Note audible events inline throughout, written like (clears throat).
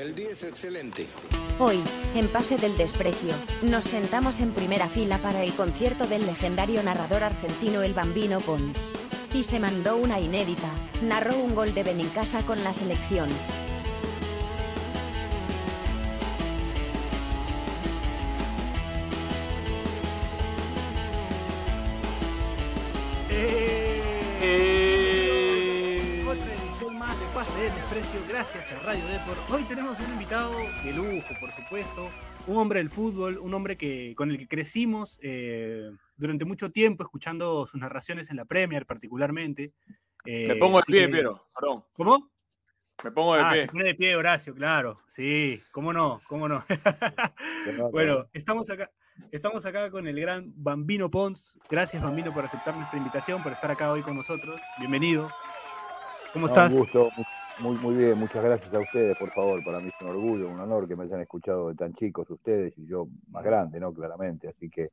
El día es excelente. Hoy, en Pase del Desprecio, nos sentamos en primera fila para el concierto del legendario narrador argentino El Bambino Pons. Y se mandó una inédita, narró un gol de Benincasa con la selección. Pase del Desprecio, gracias a Radio Deport. Hoy tenemos un invitado de lujo, por supuesto, un hombre del fútbol, un hombre que, con el que crecimos eh, durante mucho tiempo, escuchando sus narraciones en la Premier particularmente. Eh, Me pongo de pie, que- Piero, perdón. ¿Cómo? Me pongo de ah, pie. se pone de pie Horacio, claro. Sí, cómo no, cómo no. bueno, estamos acá, estamos acá con el gran Bambino Pons. Gracias, Bambino, por aceptar nuestra invitación, por estar acá hoy con nosotros. Bienvenido. ¿Cómo No, estás? Un gusto, muy, muy bien, muchas gracias a ustedes, por favor. Para mí es un orgullo, un honor que me hayan escuchado de tan chicos ustedes y yo más grande, ¿no? Claramente. Así que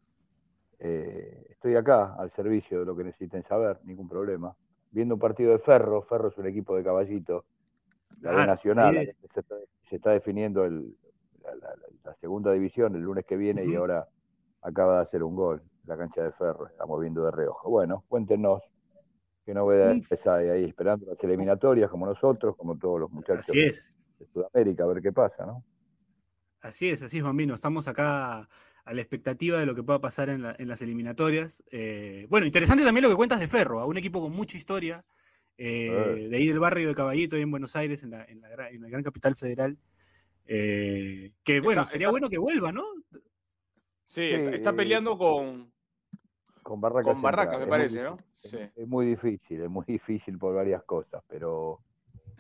eh, estoy acá al servicio de lo que necesiten saber, ningún problema. Viendo un partido de Ferro, Ferro es un equipo de caballito, la Claro, Nacional, ahí se está, se está definiendo el- la, la- la- la segunda división el lunes que viene y ahora acaba de hacer un gol la cancha de Ferro, estamos viendo de reojo. Bueno, cuéntenos qué novedades hay ahí, esperando las eliminatorias como nosotros, como todos los muchachos Así es. de Sudamérica, a ver qué pasa, ¿no? Así es, así es, Bambino. Estamos acá a la expectativa de lo que pueda pasar en, la- en las eliminatorias. Eh, bueno, interesante también lo que cuentas de Ferro, a un equipo con mucha historia, eh, de ahí del barrio de Caballito, ahí en Buenos Aires, en la, en la gra- en la gran capital federal. Eh, que bueno, Está- sería está- bueno que vuelva, ¿no? Sí, está, peleando con, Con Barracas. con Barracas, me Es parece, muy ¿no? Sí. Es muy difícil, es muy difícil por varias cosas, pero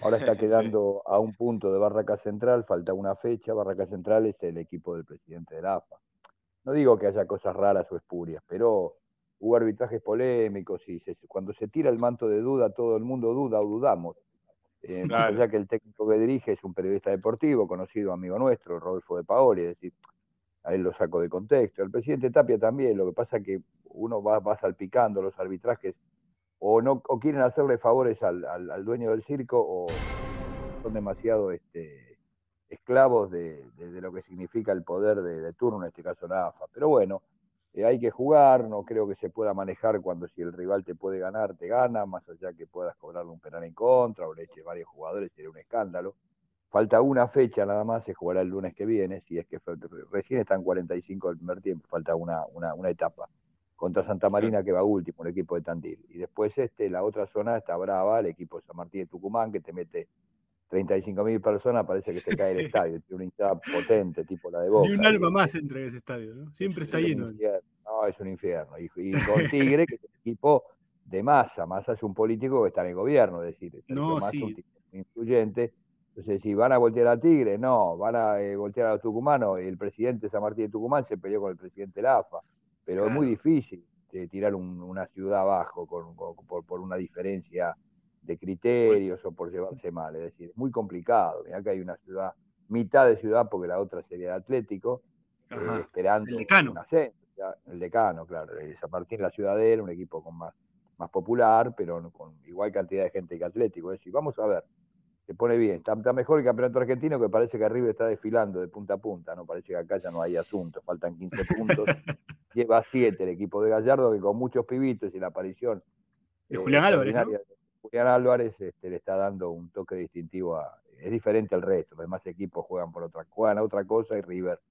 ahora está (laughs) Sí. quedando a un punto de Barracas Central, falta una fecha, Barracas Central es el equipo del presidente de la AFA. No digo que haya cosas raras o espurias, pero hubo arbitrajes polémicos y se- cuando se tira el manto de duda, todo el mundo duda o dudamos. Eh, Claro. allá que el técnico que dirige es un periodista deportivo, conocido amigo nuestro, Rodolfo de Paoli, es decir, a él lo saco de contexto. El presidente Tapia también, lo que pasa que uno va, va salpicando los arbitrajes o no o quieren hacerle favores al, al- dueño del circo o son demasiado este, esclavos de, de- lo que significa el poder de, de turno, en este caso la AFA. Pero bueno, eh, hay que jugar, no creo que se pueda manejar cuando si el rival te puede ganar, te gana, más allá que puedas cobrarle un penal en contra o le eches varios jugadores, sería un escándalo. Falta una fecha nada más, se jugará el lunes que viene, si es que recién están 45 del primer tiempo, falta una, una, una etapa contra Santa Marina que va último, el equipo de Tandil. Y después este, la otra zona está brava, el equipo de San Martín de Tucumán, que te mete 35 mil personas, parece que se cae el estadio, tiene una hinchada potente, tipo la de Boca. Ni un y- alma más entra en ese estadio, ¿no? Siempre está es lleno. No, es un infierno. Y, y con Tigre, que es un equipo de masa. Massa es un político que está en el gobierno, es decir, Sergio No, sí. un influyente. Entonces, si van a voltear a Tigre, no, van a eh, voltear a los tucumanos. El presidente de San Martín de Tucumán se peleó con el presidente de la AFA. Pero es muy difícil eh, tirar un- una ciudad abajo con, con- por, por una diferencia de criterios o por llevarse mal. Es decir, es muy complicado. Mirá que hay una ciudad, mitad de ciudad, porque la otra sería de Atlético, eh, esperando El decano. un ascenso, ya, el decano, claro, San Martín la Ciudadela, un equipo con más, más popular, pero con igual cantidad de gente que Atlético. Es decir, vamos a ver, se pone bien, está, está mejor el campeonato argentino que parece que arriba está desfilando de punta a punta, no parece que acá ya no hay asunto, faltan 15 (laughs) puntos, lleva 7 el equipo de Gallardo que con muchos pibitos y la aparición De eh, Julián Álvarez, ¿no? Julián Álvarez este, le está dando un toque distintivo a, es diferente al resto, los demás equipos juegan por otra, juegan a otra cosa y River,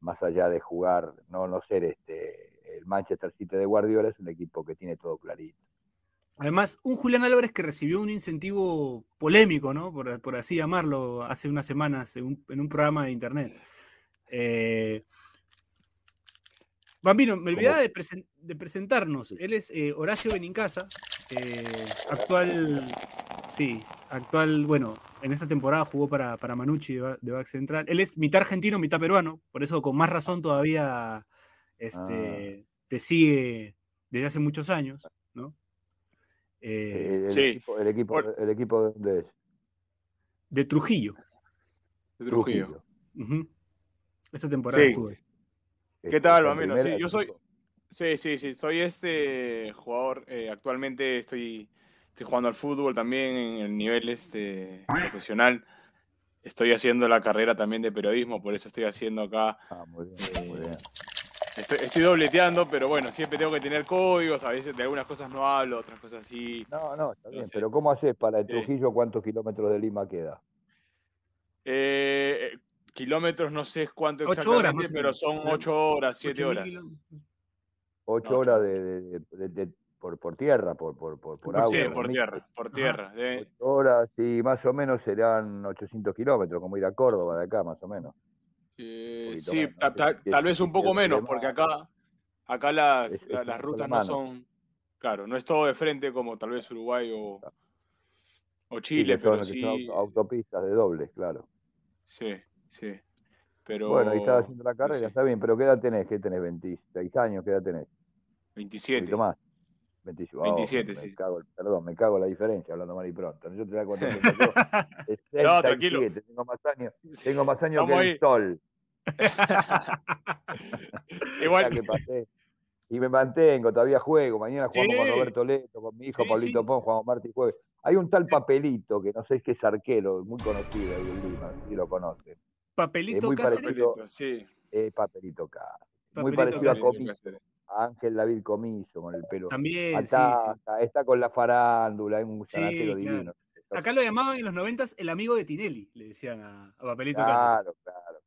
más allá de jugar, no, no ser este el Manchester City de Guardiola, es un equipo que tiene todo clarito. Además, un Julián Álvarez que recibió un incentivo polémico, ¿no? Por, por así llamarlo, hace unas semanas en un, en un programa de internet. Eh, Bambino, me olvidaba de, presen- de presentarnos. Él es eh, Horacio Benincasa, eh, actual, sí, actual, bueno, en esta temporada jugó para, para Manucci de, de Back Central. Él es mitad argentino, mitad peruano, por eso con más razón todavía este, te sigue desde hace muchos años, ¿no? Eh, el, sí. equipo, el, equipo, el equipo de dónde es? de Trujillo. de Trujillo. Ujú. Esta temporada Sí. estuve. ¿Qué Este, tal, Bambino? Sí, yo soy, sí, sí, sí, soy este jugador. eh, actualmente estoy, estoy jugando al fútbol también en el nivel este, profesional. estoy haciendo la carrera también de periodismo, por eso estoy haciendo acá. Ah, muy bien, muy bien. Estoy, estoy dobleteando, pero bueno, siempre tengo que tener códigos, a veces de algunas cosas no hablo, otras cosas sí. No, no, está bien, pero ¿cómo haces para el sí. Trujillo cuántos kilómetros de Lima queda? Eh, kilómetros no sé cuánto Ocho horas, exactamente, o pero son ocho horas, siete 8.000 horas. kilómetros. Ocho No, horas de, de- de- de- por, por tierra, por, por, por, por agua. Sí, por tierra, por tierra. de- Ocho horas, sí, más o menos serán 800 kilómetros, como ir a Córdoba de acá, más o menos. Eh, sí, ta- ta- tal vez un poco menos, porque acá, acá las, Es- las la rutas no son, claro, no es todo de frente como tal vez Uruguay o, o Chile, son, pero son sí, auto- autopistas de doble, claro. sí, sí. Pero Bueno, y estás haciendo la carrera, está bien, pero ¿qué edad tenés? ¿Qué tenés? ¿26 años? ¿Qué edad tenés? Un 27. poquito más. 27, oh, 27, me sí. cago, perdón, me cago en la diferencia hablando mal y pronto. Yo te la cuento. (laughs) No, tranquilo. 67, tengo más años, tengo más años Estamos que ahí. el sol. (laughs) Igual, que pasé. Y me mantengo, todavía juego. Mañana jugamos con. Roberto Leto, con mi hijo Sí, Pablito sí. Pon, jugamos martes y jueves. Hay un tal Papelito, que no sé qué es arquero, muy conocido ahí en Lima, si lo conocen. Papelito muy Cáceres. parecido. sí. Eh, Papelito Cáceres. Muy parecido a, Cáceres. Comiso, a Ángel David Comiso, con el pelo. También, sí, sí. Ataja, está con la farándula, es un Sí, zanatero claro. divino. Acá lo llamaban en los noventas el amigo de Tinelli, le decían a, a Papelito Cáceres. Claro,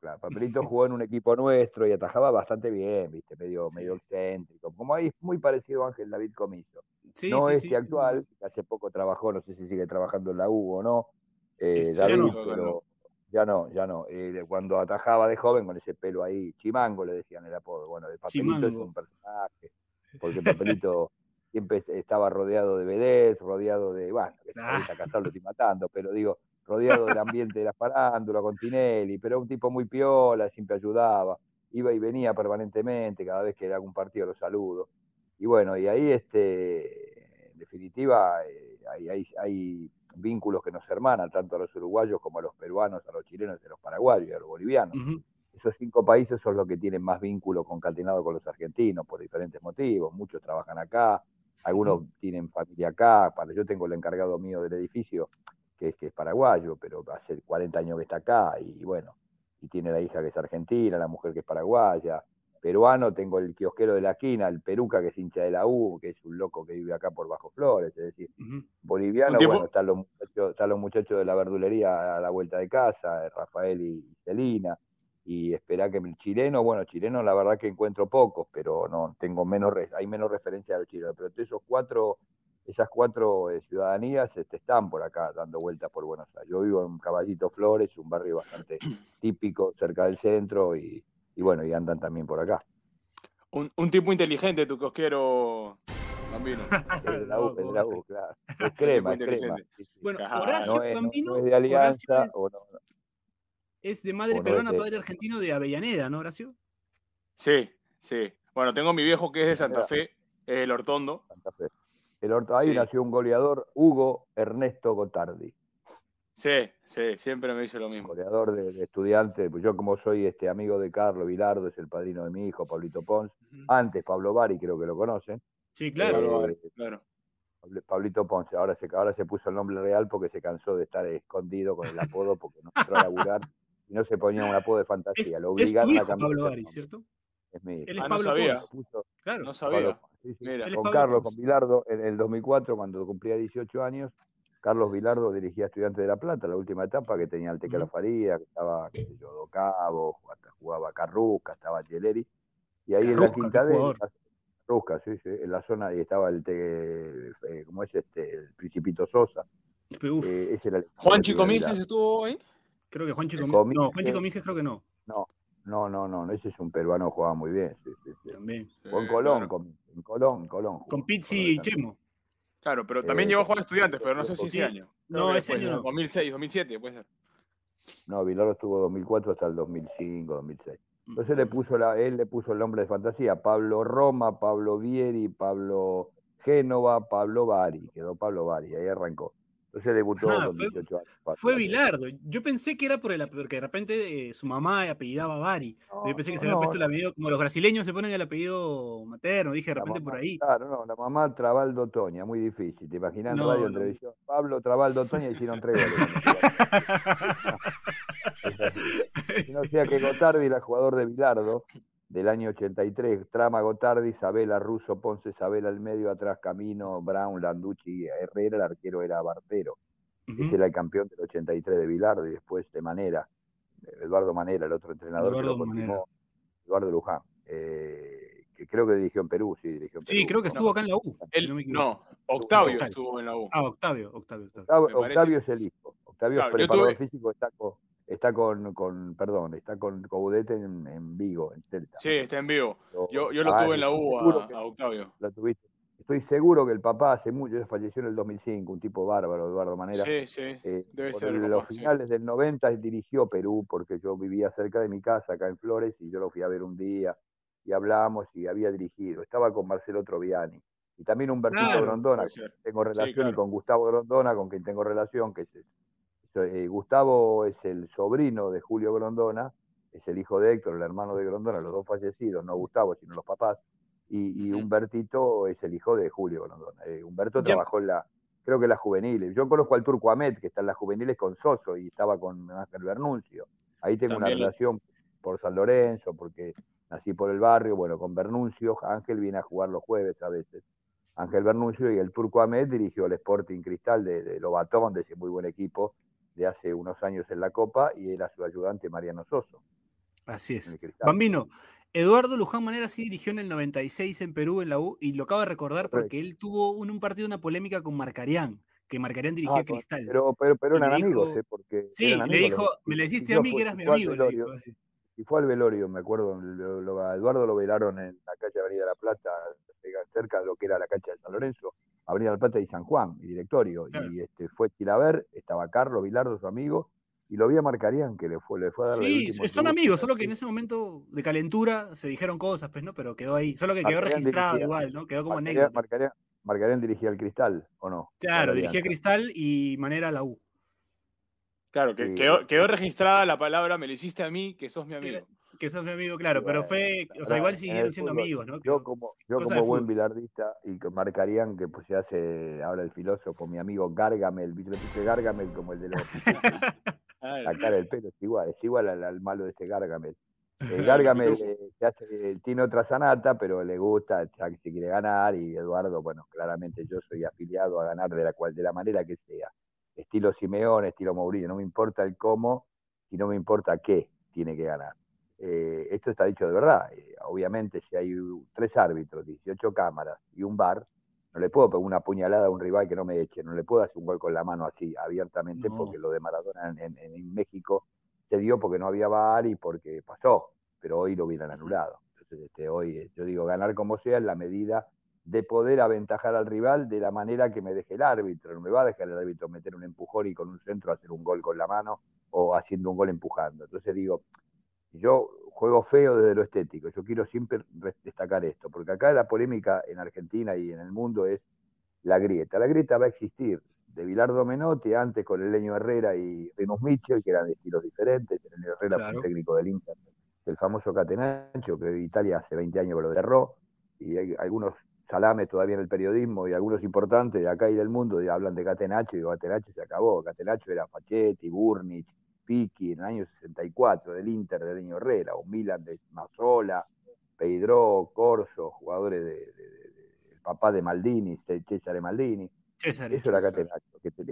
claro. Papelito jugó en un equipo nuestro y atajaba bastante bien, viste, medio, Sí. medio excéntrico. Como ahí es muy parecido a Ángel David Comiso. Sí, no sí, este actual, que hace poco trabajó, no sé si sigue trabajando en la U o no, eh, Este, ya David, no. pero ya no, ya no. Eh, cuando atajaba de joven con ese pelo ahí, Chimango le decían el apodo. Bueno, de Papelito es un personaje, porque Papelito siempre estaba rodeado de vedés, rodeado de, bueno, que Ah. ahorita Casal lo estoy matando, pero digo, rodeado del ambiente de la farándula con Tinelli, pero un tipo muy piola, siempre ayudaba, iba y venía permanentemente, cada vez que era algún partido lo saludo. Y bueno, y ahí, este, en definitiva, eh, hay, hay, hay vínculos que nos hermanan, tanto a los uruguayos como a los peruanos, a los chilenos, a los paraguayos y a los bolivianos. Ujú. Esos cinco países son los que tienen más vínculo concatenado con los argentinos por diferentes motivos. Muchos trabajan acá, algunos tienen familia acá. Para, yo tengo el encargado mío del edificio, que es, que es paraguayo, pero hace 40 años que está acá y bueno, y tiene la hija que es argentina, la mujer que es paraguaya. Peruano, tengo el kiosquero de la esquina, el peruca que es hincha de la U, que es un loco que vive acá por Bajo Flores, es decir, boliviano, bueno, están los, muchachos, están los muchachos de la verdulería a la vuelta de casa, Rafael y Celina, y esperá que el chileno, bueno, chileno la verdad que encuentro pocos, pero no tengo menos, hay menos referencia a los chilenos, pero esos cuatro, esas cuatro eh, ciudadanías este, están por acá dando vueltas por Buenos Aires. Yo vivo en Caballito Flores, un barrio bastante (clears throat) típico cerca del centro, y, y bueno, y andan también por acá. Un, un tipo inteligente, tu cosquero, Bambino. (laughs) Es de la U, de la. U, claro. (laughs) Es crema, es crema. inteligente. sí, sí. Bueno, Ajá, Horacio no, es, no- Bambino, no es de alianza es, o no, es de madre peruana, de- padre argentino de Avellaneda, ¿no, Horacio? Sí, sí. Bueno, tengo a mi viejo que es de Santa. Fe, es el Hortondo. Santa Fe. El Horto, ahí Sí. nació un goleador, Hugo Ernesto Gotardi, Sí, sí, siempre me dice lo mismo. goleador de, de estudiantes. Pues yo como soy este amigo de Carlos Vilardo, es el padrino de mi hijo, Pablito Pons. Antes Pablo Bari, creo que lo conocen. Sí, claro. Eh, Claro, Pablito Ponce, ahora se, ahora se puso el nombre real porque se cansó de estar escondido con el apodo porque no entró a laburar y no se ponía un apodo de Es, fantasía. Lo es obligaron a cambiar. Pablo el Bari. ¿cierto? Es mi hijo. Él es Ah, no Pablo sabía. Pons. Puso- Claro. No sabía. Sí, sí. Mira. Con Carlos, con Bilardo, en el 2004, cuando cumplía 18 años, Carlos Vilardo dirigía Estudiantes de La Plata, la última etapa, que tenía al Teca Ujú. La Faría, que estaba, qué sé yo, Docabo, jugaba, jugaba Carrusca, estaba Geleri, y ahí en la quinta D, jugador. Carrusca, sí, sí, en la zona, y estaba el, te, eh, ¿cómo es este? El Principito Sosa, Uf, eh, ese era el Juan de Chico. Minges estuvo ahí. creo que Juan Chico Comi- No, Juan Chico eh, Minges creo que no. No, no, no, no, ese es un peruano, jugaba muy bien, sí, sí, sí. También. Jugó en Colón, claro. con- en Colón, Colón. jugó, Con Pizzi y Chemo. Claro, pero también Eh, llegó a jugar estudiantes, pero no sé si ese año. No, que ese año no. 2006, 2007, puede ser. No, Vilardo estuvo 2004 hasta el 2005, 2006. Entonces Mm. le puso la, él le puso el nombre de fantasía, Pablo Roma, Pablo Vieri, Pablo Génova, Pablo Bari, quedó Pablo Bari, ahí arrancó. Entonces debutó Ah, con fue- 18 años. Fue. Bilardo. Yo pensé que era por el, porque de repente eh, su mamá apellidaba Bari. No, Yo pensé que se no, había puesto el apellido, como los brasileños se ponen el apellido materno. Dije de repente mamá, por ahí. Claro, no, la mamá Trabaldo Toña, muy difícil. ¿Te imaginas No, radio, televisión? Pablo Trabaldo Toña hicieron tres goles. (laughs) (laughs) no sea que Gotardi era jugador de Bilardo del año 83, Trama Gotardi, Sabela, Russo, Ponce, Sabela al medio, atrás Camino, Brown, Landucci, Herrera, el arquero era Bartero. Ese era el campeón del 83 de Bilardo y después de Manera, Eduardo Manera, el otro entrenador Eduardo que lo Eduardo Luján. Eh, que creo que dirigió en Perú, sí, dirigió en Perú. Sí, creo que estuvo acá en la U. no, Octavio estuvo en la U. Ah, Octavio, Octavio. Octavio, Octavio es el hijo. Octavio es preparador físico, está con, está con, con, perdón, está con Coudete en, en, Vigo, en Celta. Sí, está en Vigo. Yo, yo lo tuve en la U a, a, Octavio. Lo tuviste. Estoy seguro que el papá hace mucho, falleció en el 2005, un tipo bárbaro, Eduardo Manera. Sí, sí. Eh, Debe ser en los finales del 90 dirigió Perú, porque yo vivía cerca de mi casa, acá en Flores, y yo lo fui a ver un día, y hablamos, y había dirigido. Estaba con Marcelo Troviani. Y también Humbertito claro, Grondona, tengo relación, y con Gustavo Grondona, con quien tengo relación, que es eh, Gustavo es el sobrino de Julio Grondona, es el hijo de Héctor, el hermano de Grondona, los dos fallecidos, no Gustavo, sino los papás, y, y Humbertito es el hijo de Julio Grondona. Eh, Humberto trabajó en la, creo que en las juveniles. Yo conozco al Turco Ahmed, que está en las juveniles con Soso y estaba con Ángel Bernuncio. Ahí tengo una relación por San Lorenzo, porque nací por el barrio, bueno, con Bernuncio, Ángel viene a jugar los jueves a veces. Ángel Bernuncio y el Turco Ahmed dirigió el Sporting Cristal de, de Lobatón, de ese muy buen equipo, de hace unos años en la Copa y era su ayudante Mariano Soso. Así es. Bambino, Eduardo Luján Manera sí dirigió en el 96 en Perú en la U y lo acabo de recordar porque él tuvo en un partido una polémica con Marcarián, que Marcarián dirigía ah, Cristal. Pero, pero, pero eran amigos, ¿eh? Porque sí, le dijo, me le dijiste a mí que eras mi amigo. y fue al velorio, me acuerdo, a Eduardo lo velaron en la calle Avenida La Plata, cerca de lo que era la cancha de San Lorenzo, Avenida La Plata y San Juan, mi directorio. Y este, fue Chilaver, estaba Carlos Vilardo, su amigo, y lo vi a Marcarían, que le fue, le fue a dar Sí, son amigos, solo que en ese momento de calentura se dijeron cosas, pues, ¿no? Pero quedó ahí, solo que quedó registrado igual, ¿no? Quedó como anécdota. Marcarían, Marcarían dirigía el Cristal, ¿o no? Claro, dirigía Cristal y Manera la U. Claro, que quedó, quedó, registrada la palabra, me lo hiciste a mí, que sos mi amigo que sos mi amigo, claro, pero fue, o sea, igual siguieron siendo amigos, ¿no? Yo como, yo como buen bilardista y marcarían que pues se hace ahora el filósofo, mi amigo Gargamel, ¿viste Gargamel como el de los... (laughs) la cara del pelo es igual, es igual al, malo de ese Gargamel. El (laughs) Gargamel eh, hace, tiene otra sanata, pero le gusta, ya que se quiere ganar, y Eduardo, bueno, claramente yo soy afiliado a ganar de la cual, de la manera que sea. Estilo Simeón, estilo Mourinho, no me importa el cómo, y no me importa qué tiene que ganar. Eh, esto está dicho de verdad. Eh, obviamente, si hay tres árbitros, 18 cámaras y un bar, no le puedo pegar una puñalada a un rival que no me eche, no le puedo hacer un gol con la mano así, abiertamente, porque lo de Maradona en, México se dio porque no había bar y porque pasó, pero hoy lo hubieran anulado. Entonces, este, hoy eh, yo digo, ganar como sea en la medida de poder aventajar al rival de la manera que me deje el árbitro. No me va a dejar el árbitro meter un empujón y con un centro hacer un gol con la mano o haciendo un gol empujando. Entonces digo, yo juego feo desde lo estético. Yo quiero siempre destacar esto, porque acá la polémica en Argentina y en el mundo es la grieta. La grieta va a existir de Bilardo Menotti, antes con el Leño Herrera y Remus Mitchell, que eran de estilos diferentes. El Leño Herrera fue técnico del Inter, el famoso Catenaccio, que Italia hace 20 años que lo derró, y hay algunos salames todavía en el periodismo y algunos importantes de acá y del mundo hablan de Catenaccio y digo, Catenaccio se acabó. Catenaccio era Fachetti, Burnich, Piqui en el año 64 del Inter de Leño Herrera, o Milan de Mazzola, Pedro, Corso, jugadores de, el papá de Maldini, César Maldini. César, eso era que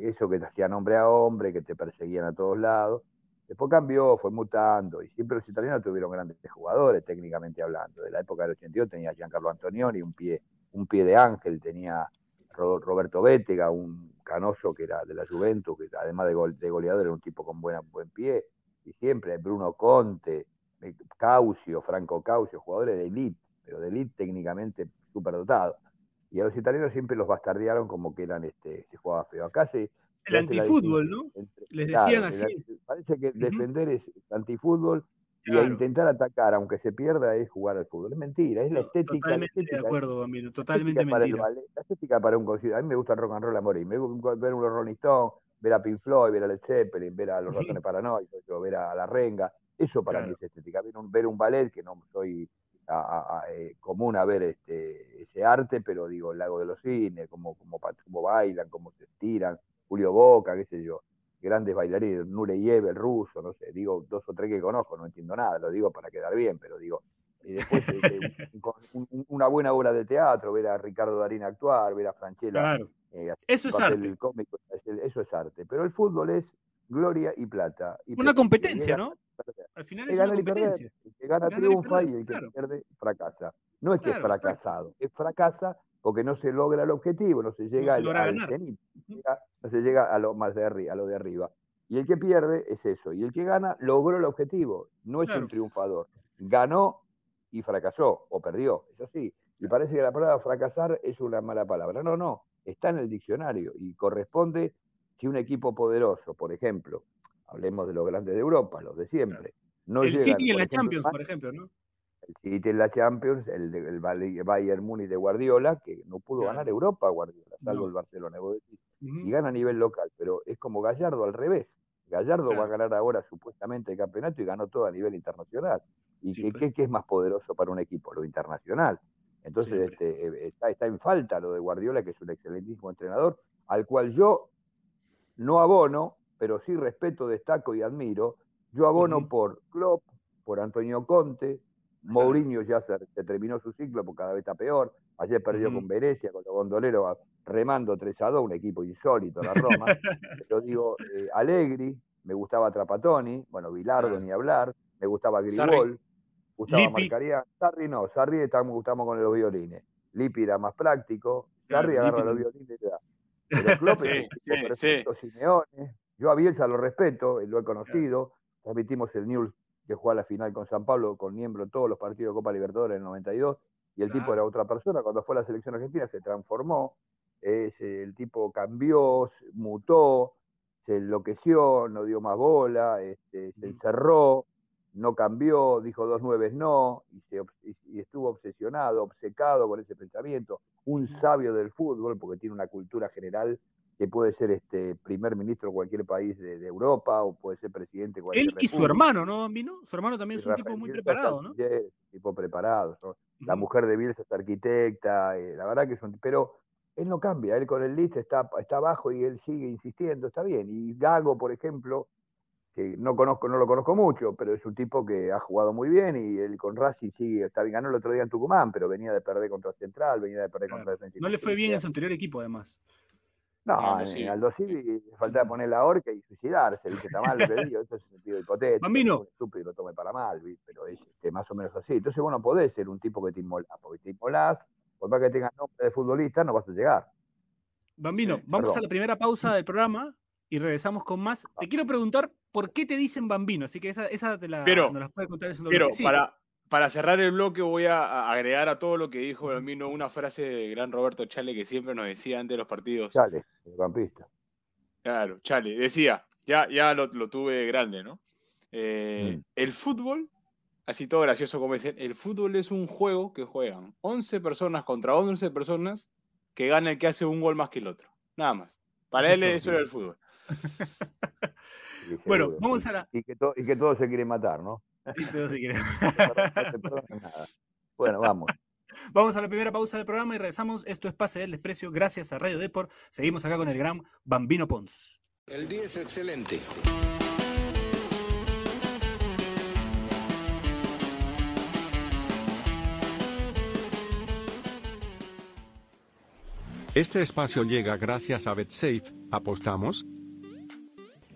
eso que te hacían hombre a hombre, que te perseguían a todos lados. Después cambió, fue mutando, y siempre los italianos tuvieron grandes jugadores, técnicamente hablando. De la época del 82 tenía Giancarlo Antonioni, un pie, un pie de ángel, tenía Roberto Bétega, un canoso que era de la Juventus, que además de, goleador era un tipo con buena, buen pie, y siempre Bruno Conte, eh, Caucio, Franco Caucio, jugadores de elite, pero de elite técnicamente súper dotados. Y a los italianos siempre los bastardearon como que eran, este, se jugaba feo. Acá se... El antifútbol, ¿no? Les decían así. parece que defender es antifútbol y a intentar atacar, aunque se pierda, es jugar al fútbol. Es mentira, es la estética. Totalmente de acuerdo, amigo, totalmente mentira. la estética para un concierto. A mí me gusta el rock and roll a morir. Me gusta ver los Rolling Stones, ver a Pink Floyd, ver a Led Zeppelin, ver a los Ratones (laughs) Paranoicos, ver a La Renga. Eso para mí es estética. Ver un, ver un ballet, que no soy eh, común a ver este, ese arte, pero digo, el lago de los cines, cómo, cómo, cómo bailan, cómo se estiran, Julio Boca, qué sé yo grandes bailarines, Nureyev, el ruso, no sé, digo dos o tres que conozco, no entiendo nada, lo digo para quedar bien, pero digo, y después este, (laughs) una buena obra de teatro, ver a Ricardo Darín actuar, ver a Franchella. Claro. Eh, eso es arte. eso es arte. Pero el fútbol es gloria y plata. una competencia, ¿no? Al final es una competencia. el que gana triunfa y, el que pierde fracasa. No es que es fracasado, es fracasa porque no se logra el objetivo, no se llega al, no se llega a lo más de arriba, a lo de arriba. Y el que pierde es eso. Y el que gana logró el objetivo, no es un triunfador. Ganó y fracasó o perdió, eso sí. Y parece que la palabra fracasar es una mala palabra. No, no, está en el diccionario y corresponde si un equipo poderoso, por ejemplo, hablemos de los grandes de Europa, los de siempre. No el City en la Champions, por ejemplo, ¿no? El City en la Champions, el, el, Bayern Múnich de Guardiola, que no pudo ganar Europa Guardiola, salvo el Barcelona, y gana a nivel local, pero es como Gallardo al revés. Gallardo va a ganar ahora supuestamente el campeonato y ganó todo a nivel internacional. ¿Y qué, qué, es más poderoso para un equipo? Lo internacional. Entonces este, eh, está, está en falta lo de Guardiola, que es un excelentísimo entrenador, al cual yo no abono, pero sí respeto, destaco y admiro. Yo abono por Klopp, por Antonio Conte, Mourinho ya se, terminó su ciclo porque cada vez está peor. Ayer perdió con Venecia, con los gondoleros remando 3 a 2, un equipo insólito, la Roma. (laughs) Pero digo, eh, Allegri, me gustaba Trapatoni, bueno, Bilardo ni hablar, me gustaba Gribol, gustaba Marcaría. Sarri no, Sarri estamos, gustamos con los violines. Lipi era más práctico, Sarri agarra los violines y te da. Pero (laughs) Klopp es perfecto, Simeone. Yo a Bielsa lo respeto, lo he conocido. Transmitimos el News que jugó a la final con San Pablo, con miembro todos los partidos de Copa Libertadores en el 92, y el tipo era otra persona. Cuando fue a la selección argentina se transformó, el tipo cambió, mutó, se enloqueció, no dio más bola, este, se encerró, no cambió, dijo dos nueves no, y, se, y estuvo obsesionado, obcecado con ese pensamiento. Un sabio del fútbol, porque tiene una cultura general que puede ser este primer ministro de cualquier país de, Europa o puede ser presidente de cualquier Él y su hermano, ¿no, Bambino? Su hermano también es un tipo muy preparado, ¿no? Tipo preparado. La mujer de Bielsa es arquitecta, eh, la verdad que es un... Pero él no cambia, él con el list está, está abajo y él sigue insistiendo, está bien. Y Gago, por ejemplo, que no conozco, no lo conozco mucho, pero es un tipo que ha jugado muy bien y él con Racing sigue, está bien, ganó el otro día en Tucumán, pero venía de perder contra Central, venía de perder contra Defensa. No le fue bien en su anterior equipo, además. No, ah, en Aldo Civi faltaba poner la horca y suicidarse, dice, está mal lo que digo, eso es un sentido hipotético, Bambino. Es estúpido lo tome para mal, pero es este, más o menos así. Entonces, bueno, podés ser un tipo que te inmolás, porque te inmolás, por más que tengas nombre de futbolista, no vas a llegar. Bambino, vamos a la primera pausa del programa y regresamos con más. Te quiero preguntar por qué te dicen Bambino, así que esa, esa te la, pero, nos la puede contar. Eso pero para, para cerrar el bloque voy a agregar a todo lo que dijo Bambino una frase de gran Roberto Chale que siempre nos decía antes de los partidos. Chale, el campista. Claro, Chale, decía, ya, ya lo, tuve grande, ¿no? Eh, mm. El fútbol, así todo gracioso como dicen, el fútbol es un juego que juegan 11 personas contra 11 personas que gana el que hace un gol más que el otro. Nada más. Para él eso era el fútbol. (laughs) bueno, vamos a la... Y que, y que todos se quieren matar, ¿no? (laughs) (laughs) bueno, vamos. Vamos a la primera pausa del programa y regresamos. Esto es Pase del Desprecio gracias a Radio Deport. Seguimos acá con el gran Bambino Pons. El día es excelente. Este espacio llega gracias a BetSafe. ¿Apostamos?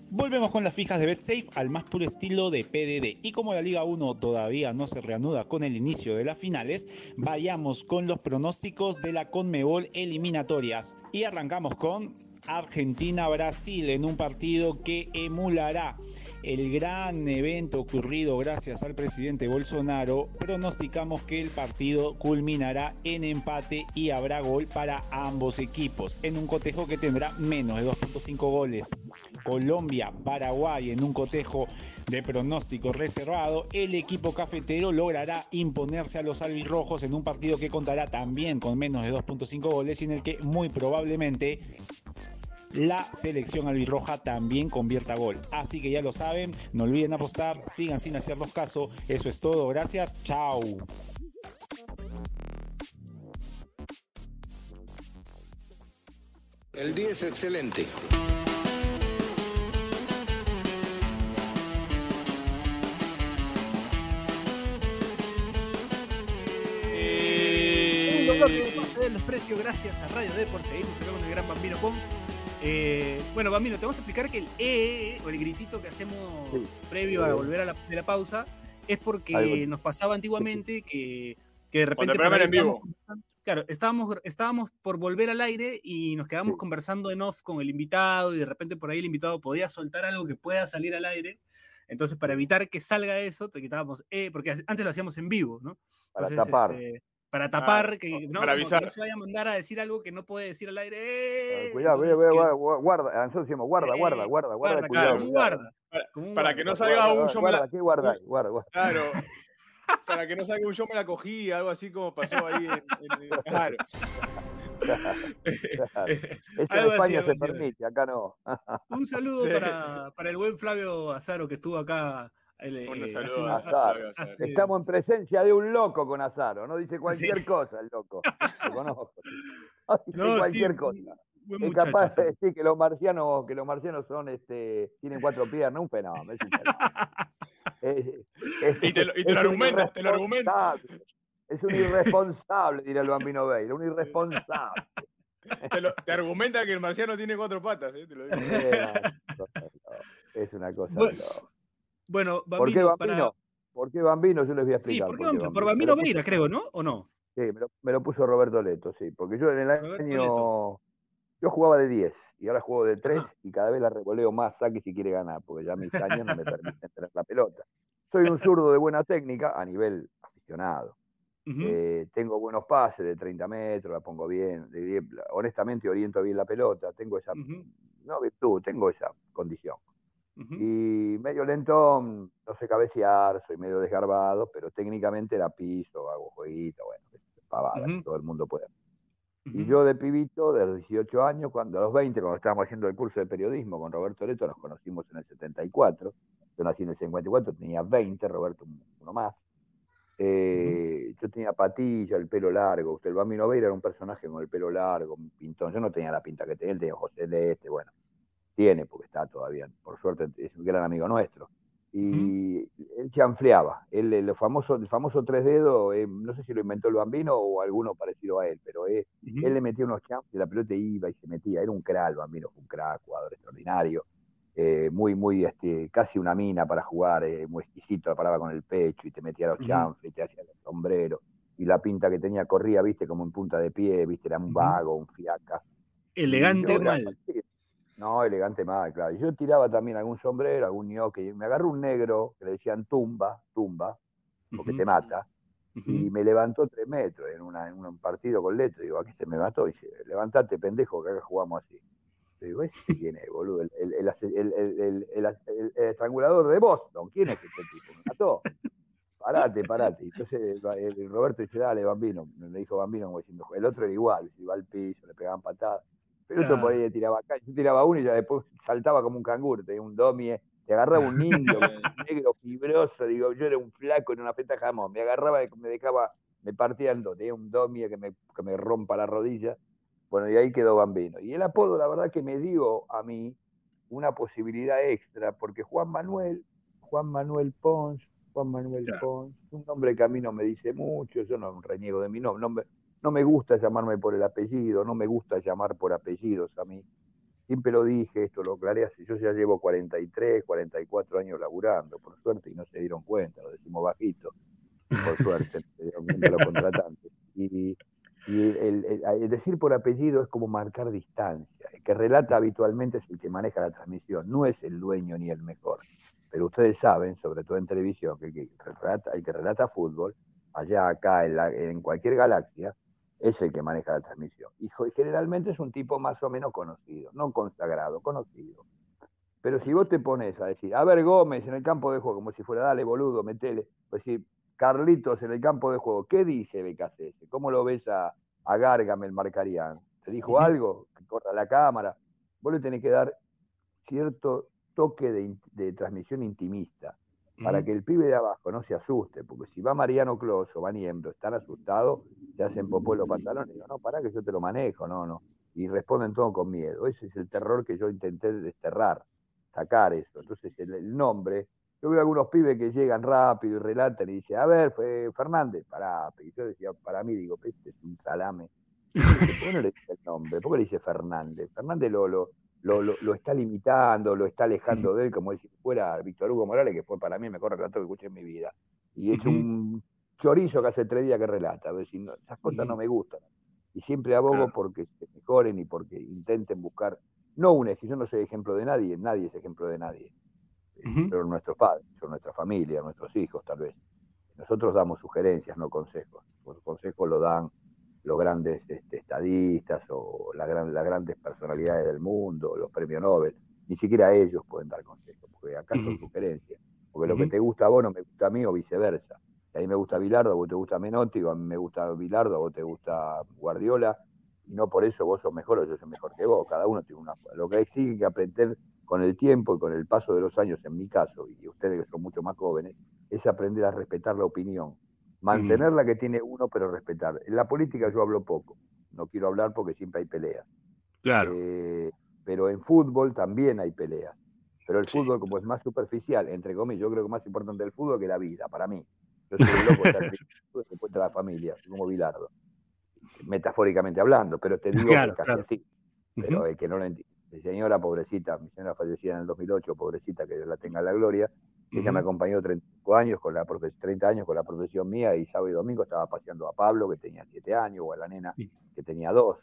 Volvemos con las fijas de BetSafe al más puro estilo de PDD. Y como la Liga 1 todavía no se reanuda con el inicio de las finales, vayamos con los pronósticos de la Conmebol eliminatorias. Y arrancamos con Argentina-Brasil en un partido que emulará el gran evento ocurrido gracias al presidente Bolsonaro, pronosticamos que el partido culminará en empate y habrá gol para ambos equipos, en un cotejo que tendrá menos de 2.5 goles. Colombia, Paraguay en un cotejo de pronóstico reservado, el equipo cafetero logrará imponerse a los albirrojos en un partido que contará también con menos de 2.5 goles y en el que muy probablemente la selección albirroja también convierta gol. Así que ya lo saben, no olviden apostar, sigan sin hacernos caso. Eso es todo, gracias, chao. El día es excelente. Eh... Segundo bloque de pase del desprecio, gracias a Radio D por seguirnos acá con el gran Bambino Pons. Eh, bueno, Bambino, te vamos a explicar que el E o el gritito que hacemos Sí. previo a volver a la, de la pausa es porque nos pasaba antiguamente que, que de repente. Cuando el por programa ahí era en vivo. estábamos conversando- Claro, estábamos, estábamos por volver al aire y nos quedamos Sí. conversando en off con el invitado y de repente por ahí el invitado podía soltar algo que pueda salir al aire. Entonces, para evitar que salga eso, te quitábamos E, porque antes lo hacíamos en vivo, ¿no? Para Entonces, tapar. este, para tapar, Ah, que, para no, como que avisar. no se vaya a mandar a decir algo que no puede decir al aire. ¡eh! Cuidado, Entonces, cuidado, que- guarda, guarda, guarda. Nosotros decimos guarda, Eh, guarda, guarda, guarda, guarda, cuidado. guarda. Para, guarda. que no salga guarda, un yo me guarda, la- ¿qué guarda ahí? Guarda, guarda. Claro. (laughs) Para que no salga un yo me la cogí, algo así como pasó ahí en, en- claro. Claro. (laughs) Eso en Algo así, España algo se así. permite, acá no. Un saludo Sí. para, para el buen Flavio Azaro que estuvo acá. El, Bueno, eh, una- Azaro. Estamos en presencia de un loco con Azaro, no dice cualquier Sí. cosa el loco. Lo conozco. (laughs) No dice No, cualquier cosa. Es muchacho, capaz de decir que los marcianos, que los marcianos son este, tienen cuatro piernas, un fenómeno, es un fenómeno. Es- es- Y te lo- y te lo argumenta, te lo argumenta. irresponsable. Es un irresponsable, diría el bambino Veira, un irresponsable. Te, lo- te argumenta que el marciano tiene cuatro patas, ¿eh? Te lo digo. Es una cosa de Bueno. Bueno, ¿Por qué Bambino, Bambino? para... ¿Por qué Bambino? Yo les voy a Sí, explicar. ¿por qué por qué Bambino? Por Bambino Veira, creo, ¿no? ¿O no? Sí, me lo, me lo puso Roberto Leto, sí, porque yo en el Roberto año. Leto. Yo jugaba de 10 y ahora juego de 3 Ajá. y cada vez la revoleo más saque si quiere ganar, porque ya mis años no me permiten (laughs) tener la pelota. Soy un zurdo de buena técnica a nivel aficionado. Eh, tengo buenos pases de 30 metros, la pongo bien. de honestamente oriento bien la pelota, tengo esa, ujú, no virtud, tengo esa condición. Y medio lentón, no sé cabecear, soy medio desgarbado, pero técnicamente la piso, hago jueguito, bueno, pavada, Ujú. todo el mundo puede. Y yo de pibito, de los 18 años, cuando a los 20, cuando estábamos haciendo el curso de periodismo con Roberto Leto, nos conocimos en el 74. Yo nací en el 54, tenía 20, Roberto un- uno más. Eh, Yo tenía patilla, el pelo largo. Usted, el Bambino Veira era un personaje con el pelo largo, un pintón. Yo no tenía la pinta que tenía, él tenía José de este, bueno. Tiene, porque está todavía, por suerte, es un gran amigo nuestro. Y él chanfleaba. Él, el famoso, el famoso tres dedos, eh, no sé si lo inventó el Bambino o alguno parecido a él, pero eh, él le metía unos y la pelota iba y se metía. Era un crack, el Bambino fue un crack, jugador extraordinario. eh, muy, muy, este, casi una mina para jugar, eh, muy exquisito, la paraba con el pecho y te metía los chanfles y te hacía el sombrero. Y la pinta que tenía corría, viste, como en punta de pie, viste, era un vago, un fiaca. Elegante yo era- mal. sí, No, elegante mal, claro. Yo tiraba también algún sombrero, algún ñoque. Me agarró un negro que le decían tumba, tumba, porque te mata y me levantó tres metros en, una, en un partido con Leto. Digo, aquí se me mató. Y dice, levantate, pendejo, que acá jugamos así. Le digo, ¿ese quién es, boludo? El, estrangulador de Boston. ¿Quién es este tipo? Me mató. Parate, parate. Y Entonces Roberto dice, dale, Bambino. Me dijo Bambino como diciendo, el otro era igual. Iba al piso, le pegaban patadas. Pero otro por ahí le tiraba acá. Yo tiraba uno y ya después saltaba como un canguro. Tenía un domie. Te agarraba un (laughs) un negro fibroso. Digo, yo era un flaco en una feta de jamón. Me agarraba, y me dejaba, me partía en dos. Tenía un domie que me, que me rompa la rodilla. Bueno, y ahí quedó Bambino. Y el apodo, la verdad, que me dio a mí una posibilidad extra, porque Juan Manuel, Juan Manuel Pons, Juan Manuel. Pons, un nombre que a mí no me dice mucho, yo no reniego de mi nombre, no me, gusta llamarme por el apellido, no me gusta llamar por apellidos a mí. Siempre lo dije, esto lo aclaré así, yo ya llevo 43, 44 años laburando, por suerte, y no se dieron cuenta, lo decimos bajito, por (laughs) suerte, se dieron cuenta los contratantes. Y, y el, el- el decir por apellido es como marcar distancia. El que relata habitualmente es el que maneja la transmisión, no es el dueño ni el mejor. Pero ustedes saben, sobre todo en televisión, que el que relata, el que relata fútbol, allá, acá, en, la- en cualquier galaxia, es el que maneja la transmisión. Y generalmente es un tipo más o menos conocido, no consagrado, conocido. Pero si vos te pones a decir, a ver Gómez en el campo de juego, como si fuera, dale boludo, metele, pues decir, Carlitos en el campo de juego, ¿qué dice BKCS? ¿Cómo lo ves a, a Gargamel Marcarián? ¿Te dijo algo? Que corta la cámara. Vos le tenés que dar cierto toque de, de transmisión intimista para Ujú. que el pibe de abajo no se asuste, porque si va Mariano Clos o va Niembro, están asustados, se hacen popó en los pantalones, digo, no, pará que yo te lo manejo, no, no. Y responden todo con miedo. Ese es el terror que yo intenté desterrar, sacar eso. Entonces el, el nombre yo veo algunos pibes que llegan rápido y relatan y dicen, a ver, fue Fernández, para, y yo decía, para mí, digo, este es un salame. (laughs) ¿Por qué no le dice el nombre? ¿Por qué le dice Fernández? Fernández lo, lo, lo, está limitando, lo está alejando de él, como si fuera Víctor Hugo Morales, que fue para mí el mejor relato que escuché en mi vida. Y es un chorizo que hace tres días que relata. Decir, no, esas cosas no me gustan. Y siempre abogo Claro. porque se mejoren y porque intenten buscar, no un ejemplo, yo no soy ejemplo de nadie, nadie es ejemplo de nadie. Eh, Ujú. Pero nuestros padres, son nuestra familia, nuestros hijos tal vez. Nosotros damos sugerencias, no consejos. Los consejos lo dan los grandes este, estadistas o la gran- las grandes personalidades del mundo, los premios Nobel. Ni siquiera ellos pueden dar consejos, porque acá son sugerencias. Porque lo que te gusta a vos no me gusta a mí o viceversa. Si a mí me gusta Bilardo, a vos te gusta Menotti, o a mí me gusta Bilardo, a vos te gusta Guardiola, y no por eso vos sos mejor o yo soy mejor que vos. Cada uno tiene una. Lo que hay sí que aprender con el tiempo y con el paso de los años, en mi caso, y ustedes que son mucho más jóvenes, es aprender a respetar la opinión. Mantener la que tiene uno, pero respetar. En la política yo hablo poco. No quiero hablar porque siempre hay peleas. Claro. Eh, pero en fútbol también hay peleas. Pero el Sí. fútbol, como es más superficial, entre comillas, yo creo que más importante el fútbol que la vida, para mí. Yo soy el loco (laughs) después de la familia, soy como Bilardo. Metafóricamente hablando, pero te digo Claro, que casi claro. así. Pero el que no lo entiende. Mi señora, pobrecita, mi señora fallecida en el 2008, pobrecita, que la tenga en la gloria. Ella me Ujú. acompañó 35 años con la profe- 30 años con la profesión mía y sábado y domingo estaba paseando a Pablo, que tenía 7 años, o a la nena, Sí. que tenía 2.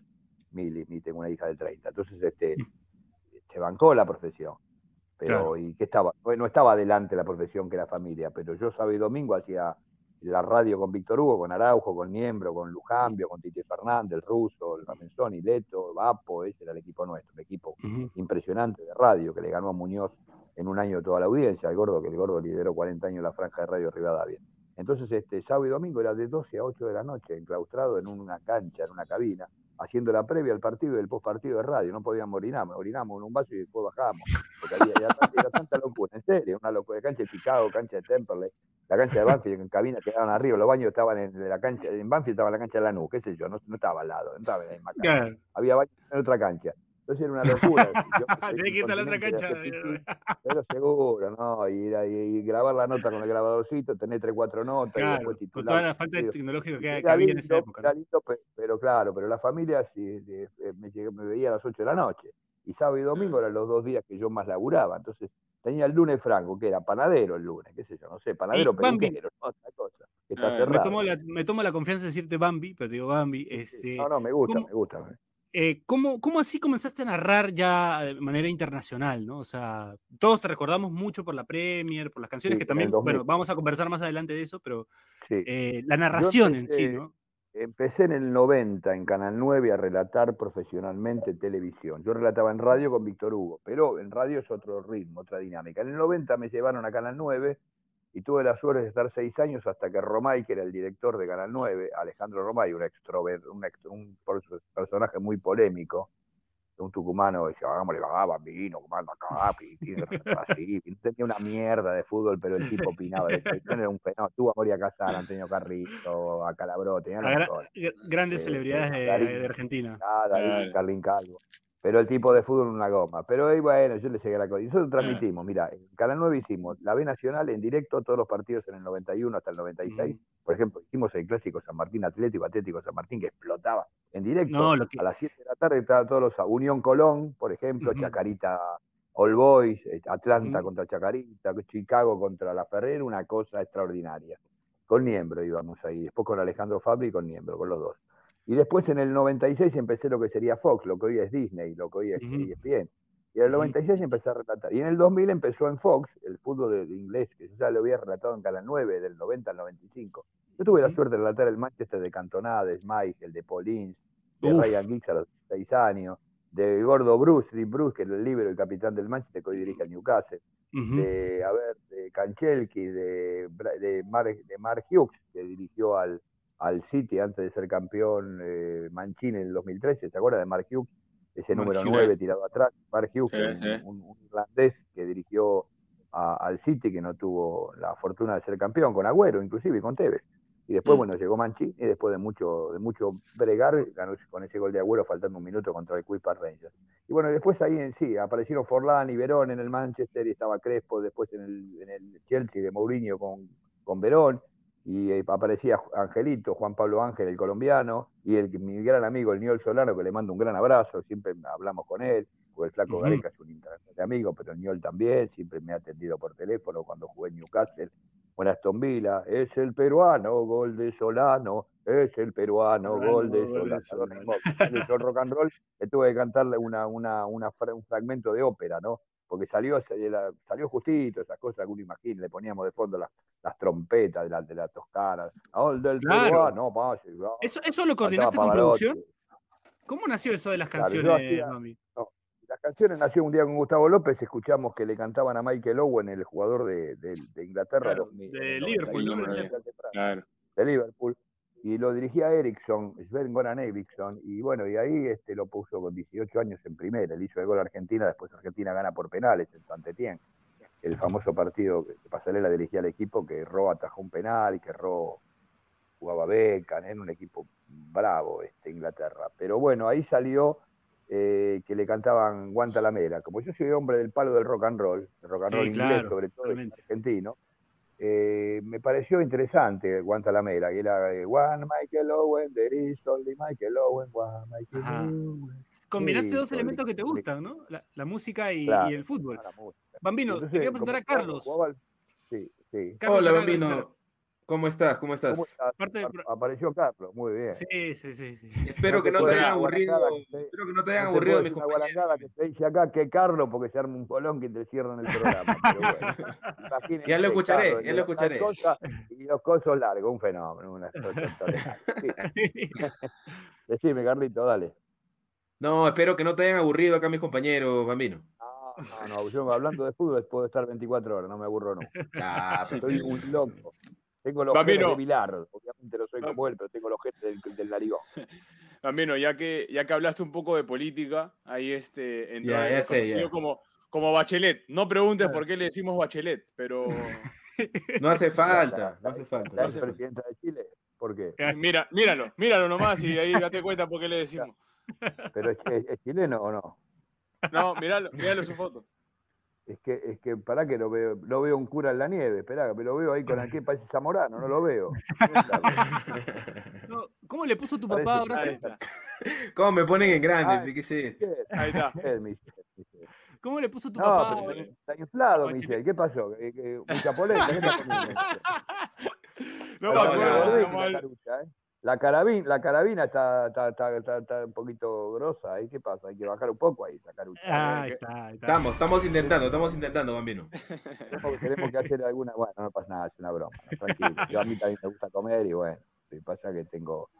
Mili, y tengo una hija de 30. Entonces, este, se bancó la profesión. Pero, Claro. ¿y qué estaba? Bueno, no estaba adelante la profesión que la familia, pero yo sábado y domingo hacía la radio con Víctor Hugo, con Araujo, con Niembro, con Lujambio, con Tite Fernández, el Ruso, el Ramenzoni, Leto, Vapo, ese era el equipo nuestro, el equipo impresionante de radio que le ganó a Muñoz en un año toda la audiencia, el gordo, que el gordo lideró 40 años la franja de radio Rivadavia. Entonces, este sábado y domingo era de 12 a 8 de la noche, enclaustrado en una cancha, en una cabina, haciendo la previa al partido y el postpartido de radio. No podíamos orinar, orinamos en un vaso y después bajamos. Porque había, era, tanta, era tanta locura, en serio, una locura. Cancha de Chicago, cancha de Temperley, la cancha de Banfield, en cabina quedaban arriba, los baños estaban en de la cancha, en Banfield estaba la cancha de Lanús, qué sé yo, no, no estaba al lado, no estaba en la misma cancha había baños en otra cancha. Entonces era una locura. (laughs) Tenés que irte a la otra cancha. (laughs) Pero seguro, ¿no? Y, y- y grabar la nota con el grabadorcito, tener tres, cuatro notas y Claro. después Con titular. toda la falta tecnológico que, que había en esa época. pero claro, pero la familia sí, eh, me, llegué- me veía a las 8 de la noche. Y sábado y domingo eran los dos días que yo más laburaba. Entonces tenía el lunes franco, que era panadero el lunes, qué sé yo, no sé, panadero peluquero, no, otra cosa. Está Ah, me tomo, la, me tomo la confianza de decirte Bambi, pero te digo Bambi. Este, No, no, me gusta, ¿cómo- me gusta. Eh, ¿cómo, ¿Cómo así comenzaste a narrar ya de manera internacional? ¿no? O sea, todos te recordamos mucho por la Premier, por las canciones, Sí, que también, 2000. bueno, vamos a conversar más adelante de eso, pero Sí. eh, la narración en sí, ¿no? Empecé en el 90 en Canal 9 a relatar profesionalmente televisión. Yo relataba en radio con Víctor Hugo, pero en radio es otro ritmo, otra dinámica. En el 90 me llevaron a Canal 9 y tuve la suerte de estar seis años hasta que Romay, que era el director de Canal 9, Alejandro Romay, un, extrover, un, ext- un perso- personaje muy polémico, un tucumano, decía, hagámosle vagaban vino, comando acá, (laughs) así, y no tenía una mierda de fútbol, pero el tipo opinaba, de televisión era un fenómeno, tuvo a Moria Casal, Antonio Carrizo, a Calabró, tenía A grandes Eh, celebridades de, Darín. de Argentina. Nada. Carlín Calvo. Pero el tipo de fútbol una goma. Pero ahí, bueno, yo le seguí la cosa. Y nosotros transmitimos, mira, en Canal 9 hicimos la B Nacional en directo todos los partidos en el 91 hasta el 96. Ujú. Por ejemplo, hicimos el clásico San Martín Atlético, Atlético San Martín, que explotaba en directo. No, lo que- A las 7 de la tarde estaban todos los Unión Colón, por ejemplo. Chacarita All Boys, eh, Atlanta Ujú. contra Chacarita, Chicago contra La Ferrer, una cosa extraordinaria. Con Niembro íbamos ahí, después con Alejandro Fabri y con Niembro, con los dos. Y después en el 96 empecé lo que sería Fox, lo que hoy es Disney, lo que hoy es Ujú. ESPN. Y en el Ujú. 96 empecé a relatar. Y en el 2000 empezó en Fox, el fútbol de, inglés, que yo ya lo había relatado en Canal 9, del 90 al 95. Yo tuve la suerte de relatar el Manchester de Cantona, de Smythe, el de Paulins, de Uf. Ryan Giggs a los 6 años, de Gordo Bruce, Lee Bruce, que es el libro y capitán del Manchester, que hoy dirige al Newcastle de, a ver, de Kanchelski, de, de, Mark, de Mark Hughes, que dirigió al, al City antes de ser campeón eh, Mancini en el 2013, ¿se acuerda de Mark Hughes? Ese Mark número Hughes. 9 tirado atrás, Mark Hughes, Sí, un, sí. un- un irlandés que dirigió a- al City, que no tuvo la fortuna de ser campeón, con Agüero inclusive, y con Tevez. Y después, Mm. bueno, llegó Mancini y después de mucho, de mucho bregar, ganó con ese gol de Agüero faltando un minuto contra el Park Rangers. Y bueno, después ahí en sí, aparecieron Forlán y Verón en el Manchester y estaba Crespo después en el, en el Chelsea de Mourinho con, con Verón. Y eh, aparecía Angelito, Juan Pablo Ángel, el colombiano, y el, mi gran amigo, el Niol Solano, que le mando un gran abrazo, siempre hablamos con él, porque el flaco Ujú. Gareca es un internacional amigo, pero el Niol también, siempre me ha atendido por teléfono cuando jugué en Newcastle. Con Aston Villa, es el peruano, gol de Solano, es el peruano, Peruano, gol de Solano. El rock and roll, le tuve que cantarle una, una, una un fragmento de ópera, ¿no? Porque salió, salió justito, esas cosas que uno imagina, le poníamos de fondo las, las trompetas de la, de la Toscana, del Claro. peruano, pase, va. ¿Eso, ¿Eso lo coordinaste con producción? ¿Cómo nació eso de las Claro, canciones, hacía- mami? Las canciones nació un día con Gustavo López, escuchamos que le cantaban a Michael Owen, el jugador de, de- de Inglaterra, Claro, los de el Liverpool, 91, ¿no? en el Mundial de de Liverpool, y lo dirigía Ericsson, Sven Goran Eriksson, y bueno, y ahí este, lo puso con 18 años en primera, él hizo el gol a Argentina, después Argentina gana por penales en Santetien, el famoso partido que Pasarela dirigía al equipo, que Ro atajó un penal y que Ro jugaba Beckham, era un equipo bravo este, Inglaterra, pero bueno, ahí salió eh, que le cantaban Guantalamera, como yo soy hombre del palo del rock and roll, el rock and Sí, roll inglés sobre todo, argentino, eh, me pareció interesante Guantalamera, que era eh, One Michael Owen, there is only Michael Owen, one Michael Ajá. Owen. Combinaste Sí, dos elementos que te gustan, ¿no? La, la música y, Claro, y el fútbol. Bambino, Entonces, te quería presentar a Carlos. jugaba al- Sí, sí. Carlos Hola, Bambino. ¿Cómo estás? ¿Cómo estás? ¿Cómo estás? Parte del Ap- pro- Apareció Carlos, muy bien. Sí, sí, sí, sí. Espero No que te no te hayan aburrido. te- Espero que no te hayan No te aburrido puedo mis compañeros. guarangada que te dice acá que Carlos, porque se arma un polón que te cierran el programa. (laughs) pero bueno. Ya lo escucharé, Carlos, ya lo escucharé. cosas y los cosos largos, un fenómeno. Una cosa. Sí. (laughs) Decime, Carlito, dale. No, espero que no te hayan aburrido acá mis compañeros, Bambino. No, no, no, yo hablando de fútbol puedo estar 24 horas, no me aburro nunca. Ah, Soy un loco. Tengo los Bambino. genes de Bilardo, obviamente no soy como él, pero tengo los genes del, del narigón. (laughs) Bambino, ya que, ya que hablaste un poco de política, ahí este, entró sé, ya. como, como Bachelet. No preguntes por qué le decimos Bachelet, pero (laughs) No hace falta, no hace falta. ¿La no presidenta de Chile? ¿Por qué? mira, míralo, míralo nomás y ahí date cuenta por qué le decimos. (laughs) ¿Pero es, es- es chileno o no? No, míralo, míralo su foto. Es que, es que para que lo veo, lo veo un cura en la nieve, espera, me lo veo ahí con aquel (laughs) parece Zamorano, no lo veo. No, ¿Cómo le puso tu Parece papá, está. ¿Cómo me ponen en grande? Ah, ¿Qué es esto? Ahí está. ¿Cómo le puso tu No, papá? pero eh? está, inflado. Michel. ¿Qué pasó? ¿Qué- qué- mucha (laughs) polenta, ¿qué está comiendo? No me acuerdo. La carabina, la carabina está, está, está, está- está un poquito grosa. ¿eh? ¿Qué pasa? Hay que bajar un poco ahí esa carucha. Ah, ahí está, ahí está. Estamos, estamos intentando, estamos intentando, Bambino. Tenemos, tenemos que hacer alguna. Bueno, no pasa nada, es una broma. no, tranquilo. Yo a mí también me gusta comer y bueno, lo que pasa es que tengo,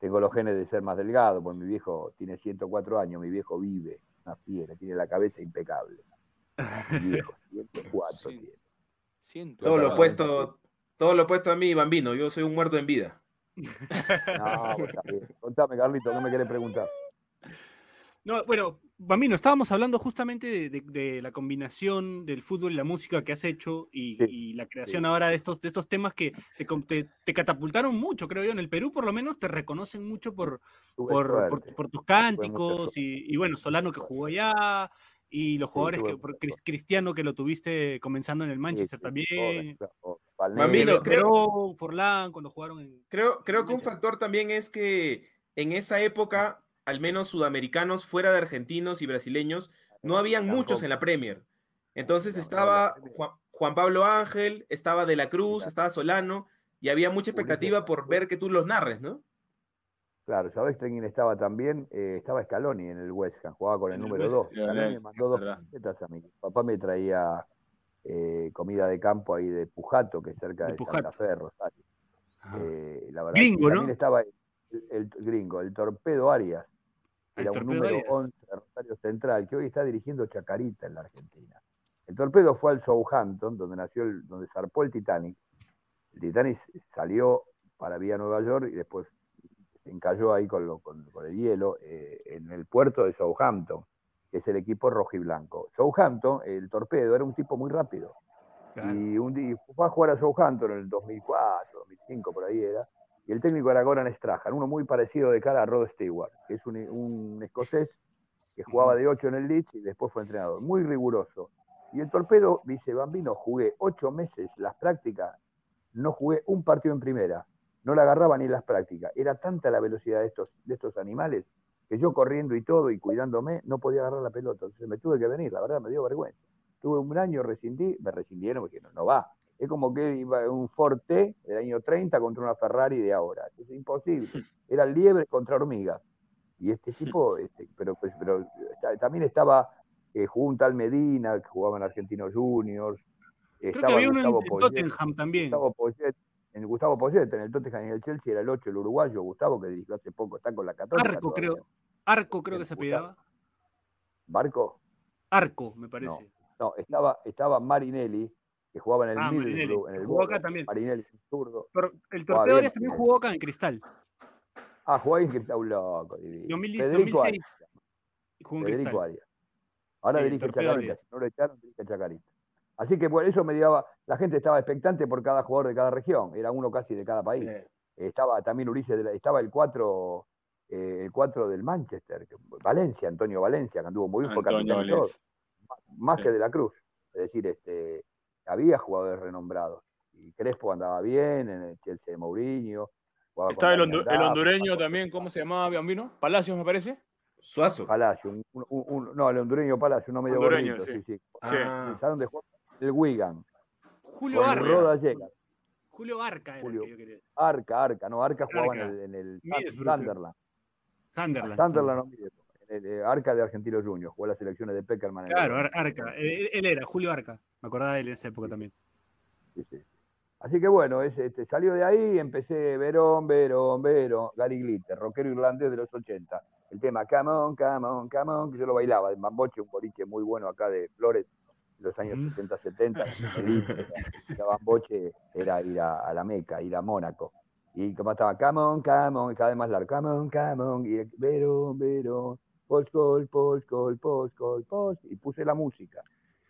tengo los genes de ser más delgado, porque mi viejo tiene 104 años, mi viejo vive, una fiera, tiene la cabeza impecable. Mi viejo, 104 Sí. tiene. Todo lo opuesto, todo lo opuesto a mí, Bambino. Yo soy un muerto en vida. No. (laughs) Contame, Carlito, ¿qué me querés preguntar? No, bueno, Bambino, estábamos hablando justamente de, de- de la combinación del fútbol y la música que has hecho y, Sí, y la creación sí. ahora de estos, de estos temas que te, te- te catapultaron mucho, creo yo. En el Perú, por lo menos, te reconocen mucho por, por, por- suerte. por tus cánticos y, y bueno, Solano que jugó allá y los jugadores que. Cristiano que lo tuviste comenzando en el Manchester sí, también. creo- Forlán, cuando jugaron en... Creo, creo que un factor también es que en esa época, al menos sudamericanos, fuera de argentinos y brasileños, no habían muchos en la Premier. Entonces estaba. Juan, Juan Pablo Ángel, estaba De la Cruz, estaba Solano, y había mucha expectativa por ver que tú los narres, ¿no? Claro, ¿sabés quién estaba también? Eh, estaba Scaloni en el West Ham, jugaba con el número West 2. Ham, Scaloni Lionel, me mandó dos camisetas a mí. Papá me traía eh, comida de campo ahí de Pujato, que es cerca De de. Santa Fe, Rosario. Ajá. Eh, la verdad, Gringo, también ¿no? estaba el, el gringo, el Torpedo Arias, El era un número Arias. 11 de Rosario Central, que hoy está dirigiendo Chacarita en la Argentina. El Torpedo fue al Southampton, donde nació, el, donde zarpó el Titanic. El Titanic salió para vía Nueva York y después se encalló ahí con, lo- con- con el hielo eh, en el puerto de Southampton, que es el equipo rojo y blanco. Southampton, el Torpedo, era un tipo muy rápido. Claro. Y un día fue a jugar a Southampton en el 2004, 85 por ahí era, y el técnico era Goran Strahan, uno muy parecido de cara a Rod Stewart, que es un, un escocés que jugaba de 8 en el Leeds y después fue entrenador, muy riguroso. Y el torpedo dice, Bambino, jugué ocho meses las prácticas, no jugué un partido en primera, no la agarraba ni las prácticas. Era tanta la velocidad de estos, de estos animales que yo corriendo y todo y cuidándome no podía agarrar la pelota. Entonces me tuve que venir, la verdad me dio vergüenza. Tuve un año, rescindí, me rescindieron porque no, no va. Es como que iba un Forte del año 30 contra una Ferrari de ahora. Es imposible. (laughs) Era liebre contra hormiga. Y este (laughs) tipo, este, pero, pues, pero también estaba, eh, jugó un tal Medina, que jugaba en Argentinos Juniors. Creo estaba que había uno Gustavo en, en Poyet, Tottenham también. Gustavo Poyet, en Gustavo Poyet, en el Tottenham y en el Chelsea era el 8, el uruguayo, Gustavo, que dirigió hace poco, está con la Católica. Arco, todavía. creo. Arco, creo que se apellidaba. ¿Barco? Arco, me parece. No, estaba, estaba Marinelli, que jugaba en el Ah, Middlesbrough, en el jugó acá también. Marinelli, un zurdo. Pero el Jugaba Torpedo Arias también jugó acá en Cristal. Ah, jugó ahí que está un loco. divino. 2010, Federico 2006 Arias. jugó en Federico Cristal. Arias. Ahora Sí, dirige Chacarita. Si no lo echaron, dirige Chacarita. Así que por eso me daba, la gente estaba expectante por cada jugador de cada región. Era uno casi de cada país. Estaba también Ulises, de la- estaba el 4 el 4 del Manchester, Valencia, Antonio Valencia, que anduvo muy bien, Antonio. Más Sí. que de la Cruz. Es decir, este, había jugadores renombrados. Y Crespo andaba bien, en el Chelsea de Mourinho. Estaba el, hondu- hondureño también, ¿cómo se llamaba Bambino? Palacios, me parece. Suazo. Palacio, un- un- un- no, el hondureño Palacio, uno medio Hondureño, gordito, sí, sí. sí. Ah, ¿Sabes dónde jugó? El Wigan, Julio Arca. Roda llega. Julio Arca era Julio. el que yo quería. Arca, Arca, no, Arca jugaba en el, en el Middlesbrough, Sunderland. Sunderland. Sunderland no eh, Arca de Argentinos Juniors, jugó las selecciones de Peckerman. el- Claro, Ar- Arca. Él, él era, Julio Arca. Me acordaba de él en esa época también. Sí, sí. Así que bueno, ese, este, salió de ahí, empecé Verón, Verón, Verón, Gary Glitter, rockero irlandés de los 80. El tema on, come on, que yo lo bailaba, en Bamboche, un boliche muy bueno acá de Flores, los años Ujú. 60, 70. Feliz, era- Bamboche era ir a, a la Meca, ir a Mónaco. Y como estaba Come on, come on, y cada vez más largo, Come on, come on, y Verón, Verón, Postcol, Postcol, Postcol, Post, y puse la música.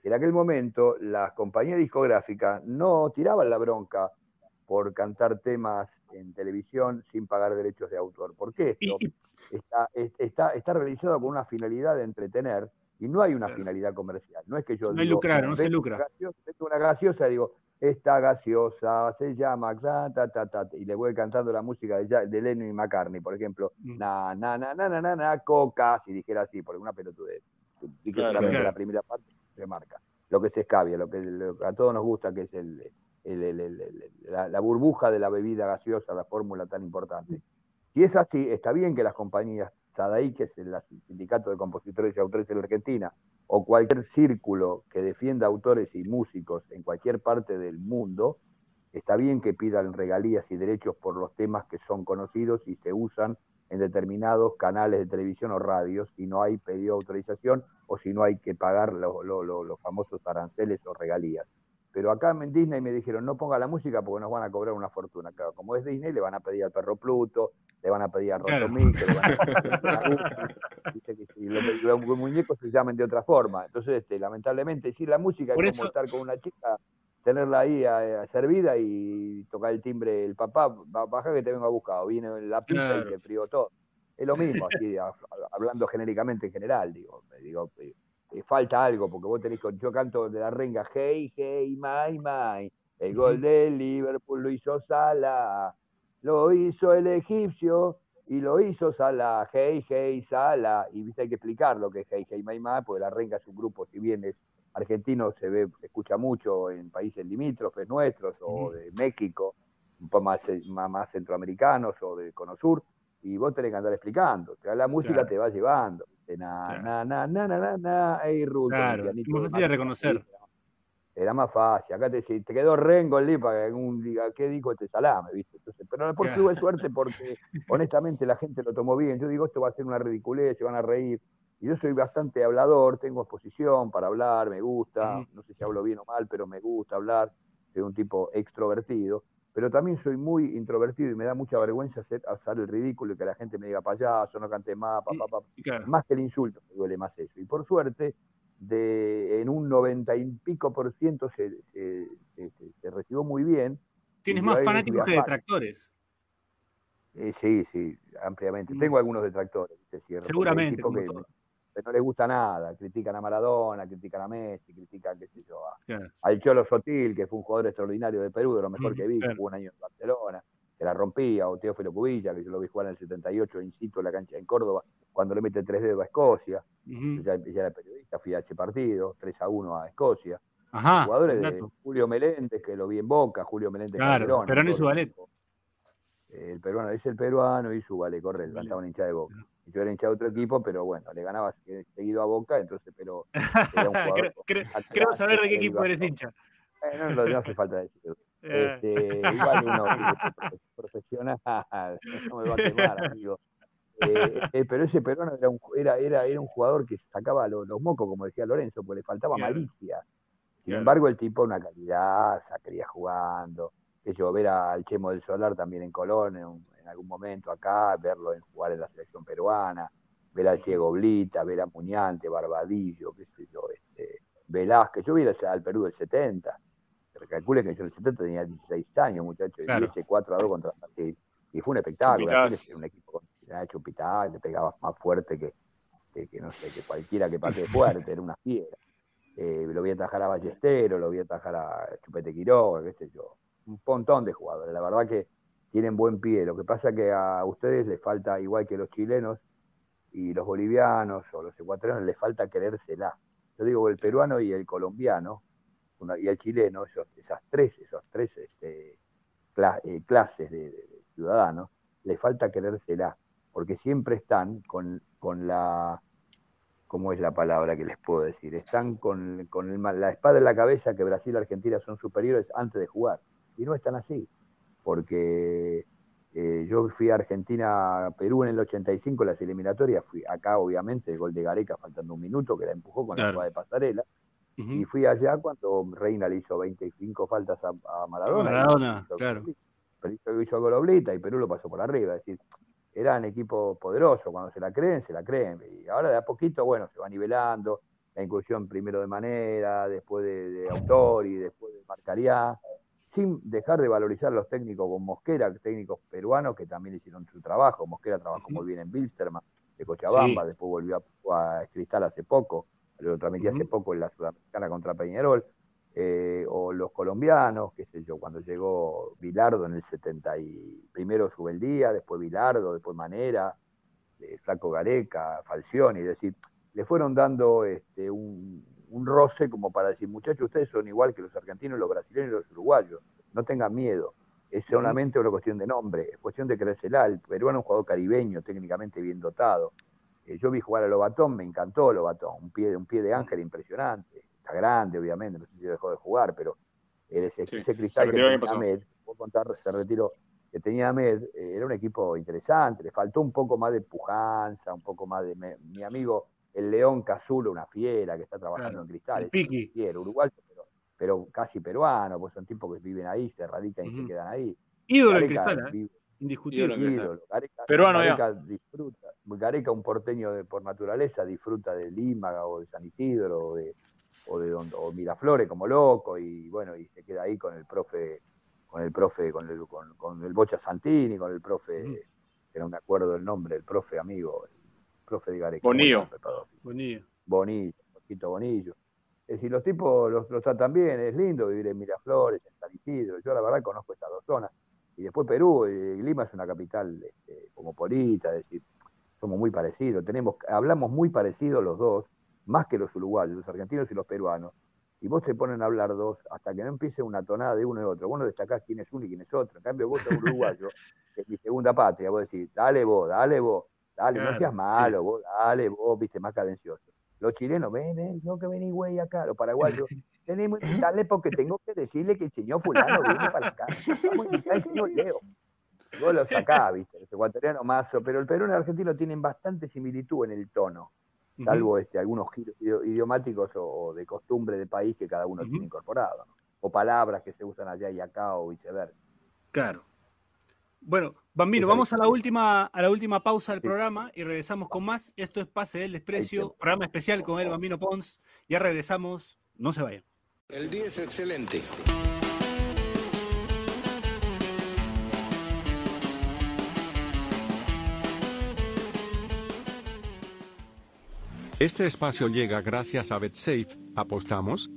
En aquel momento, las compañías discográficas no tiraban la bronca por cantar temas en televisión sin pagar derechos de autor. ¿Por qué esto? Está, es- está, está realizado con una finalidad de entretener y no hay una Claro. finalidad comercial. No es que yo No hay digo, lucrar, no se "Vendo lucra". una gaseosa- una gaseosa y digo, esta gaseosa se llama ta, ta, ta, ta, y le voy cantando la música de, de Lennon y McCartney, por ejemplo, Mm. na, na, na, na, na, na, na, coca, si dijera así, porque una pelotudez. Dije Claro, solamente claro. la primera parte se marca. Lo que se escabia, lo que lo que a todos nos gusta, que es el, el- el- el- el- la, la burbuja de la bebida gaseosa, la fórmula tan importante. Si es así, está bien que las compañías, SADAI, que es el sindicato de compositores y autores de la Argentina, o cualquier círculo que defienda autores y músicos en cualquier parte del mundo, está bien que pidan regalías y derechos por los temas que son conocidos y se usan en determinados canales de televisión o radios si no hay pedido de autorización o si no hay que pagar lo- lo- lo- los famosos aranceles o regalías. Pero acá en Disney me dijeron, no ponga la música porque nos van a cobrar una fortuna. Claro, como es Disney, le van a pedir al perro Pluto, le van a pedir a. Rotomí, que le van a (laughs) pedir a Goofy, dice que si los, muñecos se llamen de otra forma. Entonces, este, lamentablemente, sí, la música Por es eso- como estar con una chica, tenerla ahí eh, servida y tocar el timbre, el papá, "Ba- baja que te vengo a buscar, o viene la pizza Claro. y se frió todo. Es lo mismo, así, a- hablando genéricamente en general, digo, me digo, eh, falta algo, porque vos tenés, con- yo canto de la renga, hey, hey, my, my, el gol Ujú. de Liverpool lo hizo Sala, lo hizo el egipcio y lo hizo Sala, hey, hey, Sala, y viste, hay que explicar lo que es hey, hey, my, my, porque la renga es un grupo, si bien es argentino, se ve, se escucha mucho en países limítrofes nuestros, o de México, un poco más, más, centroamericanos, o de Cono Sur, y vos tenés que andar explicando, la música Claro. te va llevando, na, Claro. na, na, na, na, na, na, ey, Ruth, Claro, es más fácil de reconocer. Era más fácil, acá te, te quedó Rengo el para que algún diga, ¿qué dijo este salame? ¿viste? Entonces, pero después Claro. tuve suerte (laughs) porque honestamente la gente lo tomó bien. Yo digo, esto va a ser una ridiculez, se van a reír. Y yo soy bastante hablador, tengo exposición para hablar, me gusta, no sé si hablo bien o mal, pero me gusta hablar, soy un tipo extrovertido, pero también soy muy introvertido y me da mucha vergüenza hacer, hacer el ridículo y que la gente me diga payaso, no cante más, pa, pa, pa. Claro. más que el insulto, me duele más eso. Y por suerte, de, en un noventa y pico por ciento se, se- se- se- recibió muy bien, Tienes más fanáticos que detractores. Eh, sí, sí, ampliamente. Mm. Tengo algunos detractores, porque hay Seguramente, como que, todo. Que no les gusta nada, critican a Maradona, critican a Messi, critican, qué sé yo, a- Claro. al Cholo Sotil, que fue un jugador extraordinario de Perú, de lo mejor Mm, que vi, claro. jugó un año en Barcelona, que la rompía, o Teófilo Cubilla, que yo lo vi jugar en el 78 in situ en la cancha en Córdoba, cuando le mete tres dedos a Escocia, ya, ya era periodista, fui a ese partido, 3 a 1 a Escocia. Ajá, Jugadores de. Julio Meléndez, que lo vi en Boca, Julio Meléndez Claro, Calderón, Perón y su ballet. El peruano es el peruano y su vale, correcto, Ballet. cantaba un hincha de Boca. Yo era hincha de otro equipo, pero bueno, le ganaba seguido a Boca, entonces, pero (laughs) era un jugador Creo- creo- Creo saber de qué equipo eres hincha. Eh, no, no, no hace falta decirlo. Eh, (laughs) Este, igual uno profe- profesional, (laughs) no me va a quemar, amigo. Eh, eh, pero ese peruano era un, era, era, era un jugador que sacaba los, los mocos, como decía Lorenzo, porque le faltaba Claro. malicia. Sin Claro. embargo, el tipo una calidad, sacaría jugando. Que yo ver al Chemo del Solar también en Colón en, un- algún momento acá, verlo en jugar en la selección peruana, ver al Ciego Blita, ver a Muñante, Barbadillo, qué sé yo, este, Velázquez. Yo vi al Perú del 70. Calcule que yo en el 70 tenía 16 años, muchachos, Claro. y ese 4 a 2 contra Brasil. Y fue un espectáculo. Brasil era un equipo con era Chupitaz, le pegaba más fuerte que, que, que no sé, que cualquiera que patee (laughs) fuerte, era una fiera. Eh, lo vi atajar a Ballestero, lo vi atajar a Chupete Quiroga, qué sé yo. Un montón de jugadores. La verdad que tienen buen pie. Lo que pasa que a ustedes les falta, igual que los chilenos y los bolivianos o los ecuatorianos, les falta querérsela. Yo digo, el peruano y el colombiano y el chileno, esos, esas tres, esos tres este, eh, clases de, ciudadanos, les falta querérsela, porque siempre están con, con la, ¿cómo es la palabra que les puedo decir? Están con, con el la espada en la cabeza que Brasil y Argentina son superiores antes de jugar. Y no están así, porque eh, yo fui a Argentina, Perú en el 85, las eliminatorias, fui acá obviamente, el gol de Gareca faltando un minuto, que la empujó con la jugada de pasarela, y fui allá cuando Reina le hizo 25 faltas a, a Maradona. y Maradona, hizo claro. Pero hizo, hizo Goloblita y Perú lo pasó por arriba. Es decir, eran equipos poderosos. Cuando se la creen, se la creen. Y ahora de a poquito, bueno, se va nivelando. La incursión primero de Manera, después de, de Autori, después de Marcariá. Sin dejar de valorizar los técnicos con Mosquera, técnicos peruanos que también hicieron su trabajo. Mosquera trabajó muy bien en Bilsterman, de Cochabamba, Sí. después volvió a, a Cristal hace poco lo transmití hace poco en la Sudamericana contra Peñarol, eh, o los colombianos, qué sé yo, cuando llegó Bilardo en el 70 y primero Subeldía, después Bilardo, después Manera, eh, Flaco Gareca, Falcioni, es decir, le fueron dando este, un, un roce como para decir, muchachos, ustedes son igual que los argentinos, los brasileños y los uruguayos, no tengan miedo. Es solamente una cuestión de nombre, es cuestión de creérsela. El peruano es un jugador caribeño, técnicamente bien dotado. Eh, yo vi jugar a Lobatón, me encantó Lobatón, un pie, un pie de ángel impresionante. Está grande, obviamente, no sé si dejó de jugar, pero ese, Sí, ese se cristal que tenía. Ahmed, contar, se retiró, que tenía Ahmed, eh, era un equipo interesante, le faltó un poco más de pujanza, un poco más de... me- mi amigo, el León Cazulo, una fiera que está trabajando Claro, en Cristal, el Piqui. un fiero, uruguayo, pero, pero casi peruano, pues son tipos que viven ahí, se radican y se quedan ahí. Ídolo en Gareca Cristal, ¿eh? indiscutible. Ídolo en Cristal. ídolo. Gareca, Peruano ya. Gareca disfruta. Gareca, un porteño de, por naturaleza, disfruta de Lima o de San Isidro o de, o de donde- o Miraflores como loco y bueno, y se queda ahí con el profe, con el profe, con el, con, con el Bocha Santini, con el profe, Ujú. que no me acuerdo el nombre, el profe amigo, el profe de Gareca. Bonillo. Bonillo. Bonillo, Poquito Bonillo. Es decir, los tipos los, los tratan bien, es lindo vivir en Miraflores, en San Isidro. Yo la verdad conozco estas dos zonas. Y después Perú, eh, Lima es una capital este, cosmopolita, es decir, somos muy parecidos, tenemos, hablamos muy parecidos los dos, más que los uruguayos, los argentinos y los peruanos. Y vos te ponen a hablar dos hasta que no empiece una tonada de uno y otro. Vos no destacás quién es uno y quién es otro. En cambio, vos sos uruguayo, (laughs) que es mi segunda patria, vos decís, dale vos, dale vos, dale, Claro, no seas sí. malo, vos, dale vos, viste, más cadencioso. Los chilenos, ven, ven, no que venís, güey, acá. Los paraguayos, (laughs) tenemos que invitarle porque tengo que decirle que el señor fulano viene para acá. Vamos a señor Leo. Vos lo sacás, viste, los ecuatorianos mazo, pero el peruano y el argentino tienen bastante similitud en el tono, salvo este, algunos giros idio- idiomáticos o, o de costumbre de país que cada uno tiene incorporado, ¿no? o palabras que se usan allá y acá o viceversa. Claro. Bueno, Bambino, vamos a la última, a la última pausa del programa y regresamos con más. Esto es Pase del Desprecio, programa especial con el Bambino Pons. Ya regresamos, no se vayan. El día es excelente. Este espacio llega gracias a BetSafe. ¿Apostamos?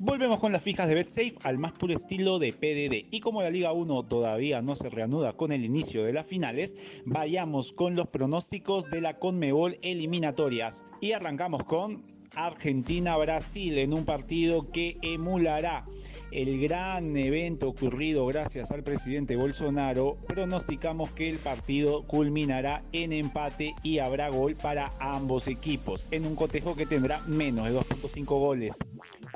Volvemos con las fijas de BetSafe al más puro estilo de PDD. Y como la Liga 1 todavía no se reanuda con el inicio de las finales, vayamos con los pronósticos de la Conmebol eliminatorias. Y arrancamos con Argentina-Brasil en un partido que emulará el gran evento ocurrido gracias al presidente Bolsonaro, pronosticamos que el partido culminará en empate y habrá gol para ambos equipos, en un cotejo que tendrá menos de 2.5 goles.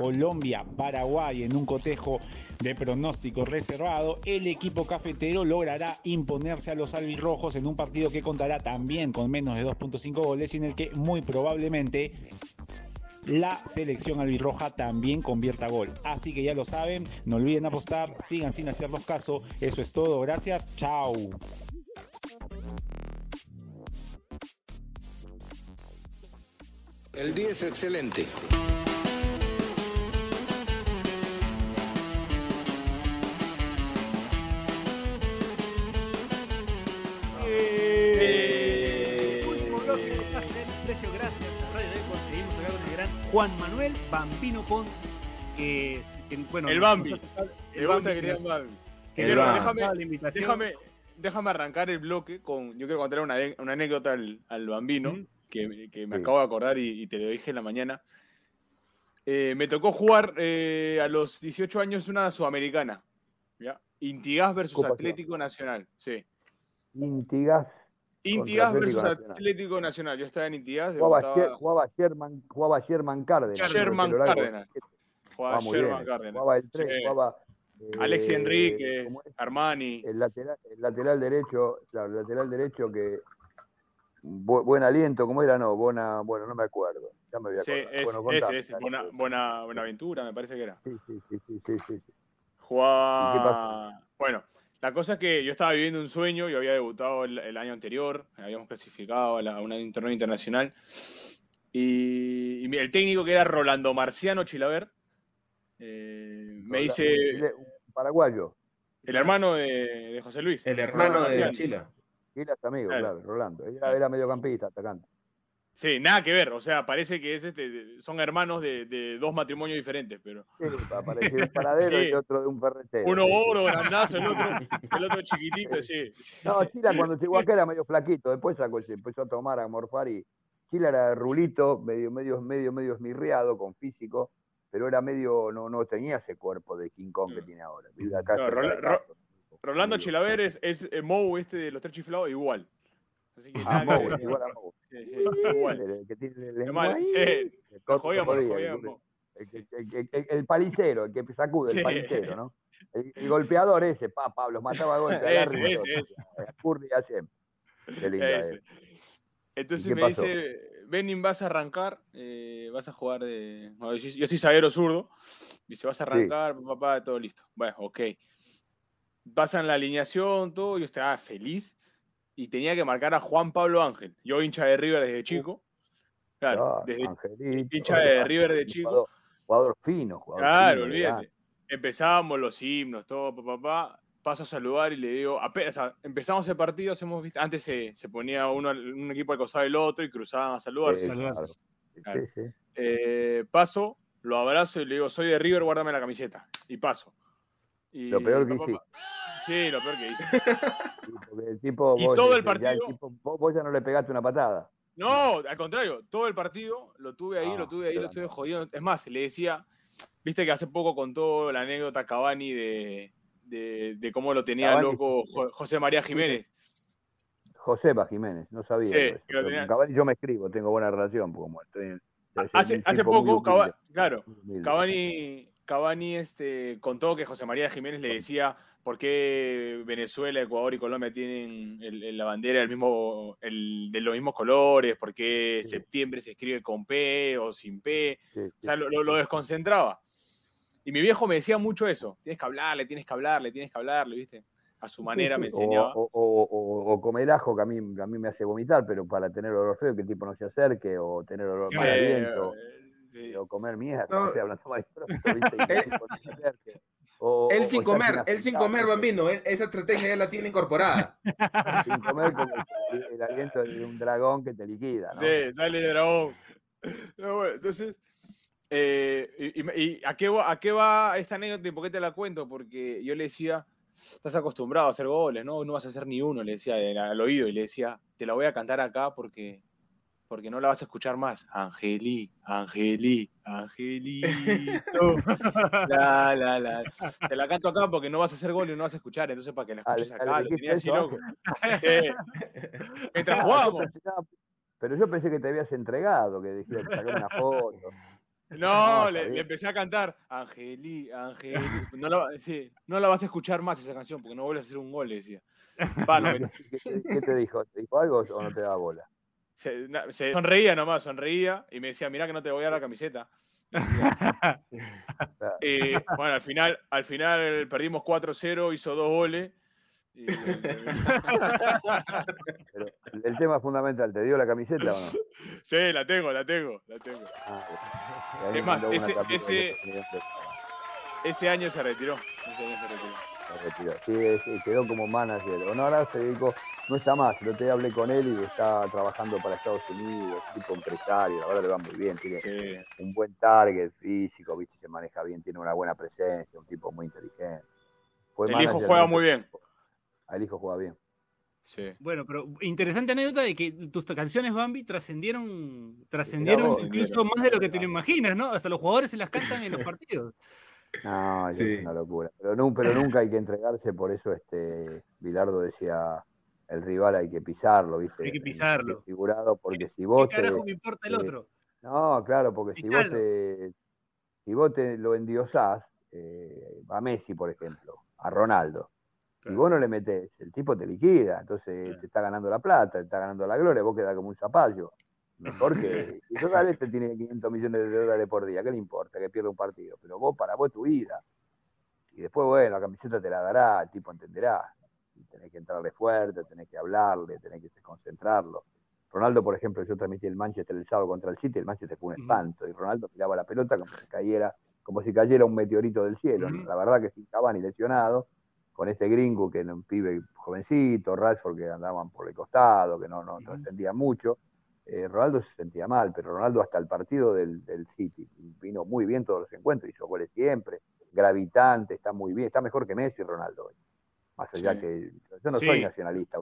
Colombia, Paraguay en un cotejo de pronóstico reservado, el equipo cafetero logrará imponerse a los albirrojos en un partido que contará también con menos de 2.5 goles y en el que muy probablemente la selección albirroja también convierta gol. Así que ya lo saben, no olviden apostar, sigan sin hacerlos caso. Eso es todo, gracias, chao. El día es excelente. Precio, gracias a Radio Depor. Seguimos acá con el gran Juan Manuel Bambino Pons, que es, que, bueno, El Bambi. gusta Bambi que Bambi. que El Bambi. Déjame- la invitación. Déjame, déjame arrancar el bloque con. Yo quiero contar una, una anécdota al, al bambino Ujú. que, que me Sí. acabo de acordar y, y te lo dije en la mañana. Eh, me tocó jugar eh, a los 18 años una sudamericana. ¿ya? Intigas versus Copa Atlético Nacional. Sí. Intigas. Intigas versus Nacional. Atlético Nacional. Yo estaba en Intigas. Jugaba, debutaba- jugaba, Sherman, jugaba Sherman Cárdenas. Sherman Cárdenas. jugaba Sherman bien. Cárdenas. Jugaba el 3, Sí. jugaba. Alexi eh, Enrique. Armani. El lateral, el lateral derecho, claro, el lateral derecho que bu- buen aliento, ¿cómo era? No, buena, bueno, no me acuerdo. Ya me voy a Sí, es, bueno, ese, contame, ese, dale, buena, pues. buena, Buenaventura, me parece que era. Sí, sí, sí, sí, sí, sí. Jugaba. Bueno, la cosa es que yo estaba viviendo un sueño, yo había debutado el, el año anterior, habíamos clasificado a, la- a una un torneo internacional. Y, el técnico que era Rolando Marciano Chilaver eh, me dice. paraguayo. El hermano de, de José Luis. El hermano de. Chila. Era su amigo, Claro. claro, Rolando. Era, era mediocampista, atacante. Sí, nada que ver, o sea, parece que es este, son hermanos de, de dos matrimonios diferentes, pero Sí, apareció (laughs) un paradero Sí. y otro de un ferretero. uno oro, grandazo, el otro, (laughs) el otro chiquitito, sí. No, Chila cuando llegó acá era medio flaquito, después sacó, se empezó a tomar, a morfar y Chila era rulito, medio, medio, medio, medio esmirriado, con físico, pero era medio, no, no tenía ese cuerpo de King Kong que No. tiene ahora. Acá No. Rolando Chilaver es, es eh, Mou este de los tres chiflados igual. Así que Ah, nada que Mou, ver. igual a Mou. Sí, sí, igual. El que tiene el Qué lengua mal, ahí, sí. el Lo corto jodíamos, lo jodía, jodíamos. el, que- el- el- el palicero, el que sacude, Sí. el palicero, ¿no? El, el golpeador ese, pa, Pablo, mataba a (laughs) golpe al Ese, árbitro. ese, ese. Curry hace. Qué lindo Ese. es. Entonces ¿Y qué me pasó? dice, Benin, vas a arrancar, eh, vas a jugar de... bueno, yo, yo soy zaguero zurdo. Me dice, vas a arrancar, papá, todo listo. Bueno, ok. Pasan la alineación, todo, yo estaba feliz. Y tenía que marcar a Juan Pablo Ángel. Yo hincha de River desde chico. Claro, desde Angelito, hincha de River de chico. Jugador, jugador fino, jugador Claro, fino, olvídate. Empezábamos los himnos, todo, papá, paso a saludar y le digo, apenas o sea, empezamos el partido, hacemos, viste, antes se, se ponía uno, un equipo al costado del otro y cruzaban a saludarse. Sí, Saludar. claro. Sí, Claro. sí. Eh, paso, lo abrazo y le digo, soy de River, guárdame la camiseta. Y paso. Y, Lo peor que papá. Sí, lo peor que (laughs) porque el tipo, Y vos, todo el partido- tipo- vos, ya no le pegaste una patada. No, al contrario, todo el partido lo tuve ahí, Ah, lo tuve ahí, lo estuve jodiendo. Es más, le decía, viste que hace poco contó la anécdota Cavani de, de, de cómo lo tenía Cavani. loco Jo- José María Jiménez. Josepa Jiménez, no sabía. Sí, yo eso, que lo pero tenía- con Cavani yo me escribo, tengo buena relación, como estoy soy Hace, hace poco, Cava- humilde, claro. Cavani, Cavani este, contó que José María Jiménez le decía por qué Venezuela, Ecuador y Colombia tienen el- el- la bandera del mismo, el- de los mismos colores, por qué Sí. septiembre se escribe con P o sin P. Sí, O sea, lo, lo- lo desconcentraba. Y mi viejo me decía mucho eso. Tienes que hablarle, tienes que hablarle, tienes que hablarle, ¿viste? A su manera me enseñaba. O, o- o- o comer ajo, que a mí, a mí me hace vomitar, pero para tener olor feo, que el tipo no se acerque, o tener olor mal Eh, aliento, sí. o comer mierda, Él sin comer, él sin comer, ¿no? bambino. esa estrategia ya la tiene incorporada. (laughs) Sin comer el, el aliento de un dragón que te liquida, ¿no? Sí, sale de dragón. No, bueno, entonces, eh, y, y- y a, qué va, a qué va esta anécdota y por qué te la cuento? Porque yo le decía, estás acostumbrado a hacer goles, ¿no? No vas a hacer ni uno, le decía al oído, y le decía, te la voy a cantar acá porque, porque no la vas a escuchar más. Angelí, Angelí, Angelito. (laughs) La, la, la. Te la canto acá porque no vas a hacer gol y no vas a escuchar, entonces para que la escuches acá, lo tenía así loco. Mientras (laughs) no, pero yo pensé que te habías entregado, que dijiste sacar una foto. No, le, le empecé a cantar Angeli, Angeli. No la, sí, no la vas a escuchar más esa canción porque no vuelves a hacer un gol, le decía. (laughs) ¿Qué, te- qué te dijo? ¿Te dijo algo o no te da bola? Se, na- se sonreía nomás, sonreía y me decía, mira que no te voy a dar la camiseta. (laughs) Y bueno, al final, al final perdimos 4-0, hizo dos goles. y- (laughs) Pero el, tema fundamental, ¿te dio la camiseta o no? sí, la tengo, la tengo, la tengo. Ah, Es más, ese- ese-. Ese año se retiró. Ese año se retiró. Se retiró. Sí, sí, quedó como manager. O no, ahora se dedicó, no está más. Otro día hablé con él y está trabajando para Estados Unidos, tipo empresario, la verdad le va muy bien, tiene Sí. un buen target físico, viste, se maneja bien, tiene una buena presencia, un tipo muy inteligente. Fue El hijo juega muy bien. Ah, El hijo juega bien. Sí. Bueno, pero interesante anécdota de que tus canciones Bambi trascendieron trascendieron vos, incluso más de lo que te lo imaginas, ¿no? Hasta los jugadores se las cantan en los (laughs) partidos. No, es Sí. una locura. Pero, nu- pero nunca hay que entregarse, por eso este Bilardo decía, el rival hay que pisarlo, ¿viste? Hay que pisarlo. Figurado, porque si ¿Qué vos te- carajo me importa el eh, otro? No, claro, porque si vos te, si vos te lo endiosás, eh, a Messi, por ejemplo, a Ronaldo, y Claro. vos no le metés, el tipo te liquida, entonces Claro. te está ganando la plata, te está ganando la gloria, vos quedás como un zapallo. (laughs) Mejor que, Ronaldo este tiene 500 millones de dólares por día, ¿qué le importa? Que pierda un partido, pero vos, para vos tu vida. Y después, bueno, la camiseta te la dará, el tipo entenderá. Y tenés que entrarle fuerte, tenés que hablarle, tenés que concentrarlo. Ronaldo, por ejemplo, yo transmití el Manchester el sábado contra el City, el Manchester fue un espanto, y Ronaldo tiraba la pelota como si cayera, como si cayera un meteorito del cielo. La verdad que sin Cavani lesionado, con este gringo que era un pibe jovencito, Rashford que andaban por el costado, que no, no trascendía mucho. Eh, Ronaldo se sentía mal, pero Ronaldo hasta el partido del, del City vino muy bien todos los encuentros, hizo goles siempre, gravitante, está muy bien, está mejor que Messi Ronaldo hoy. Más allá Sí. que yo no Sí. soy nacionalista,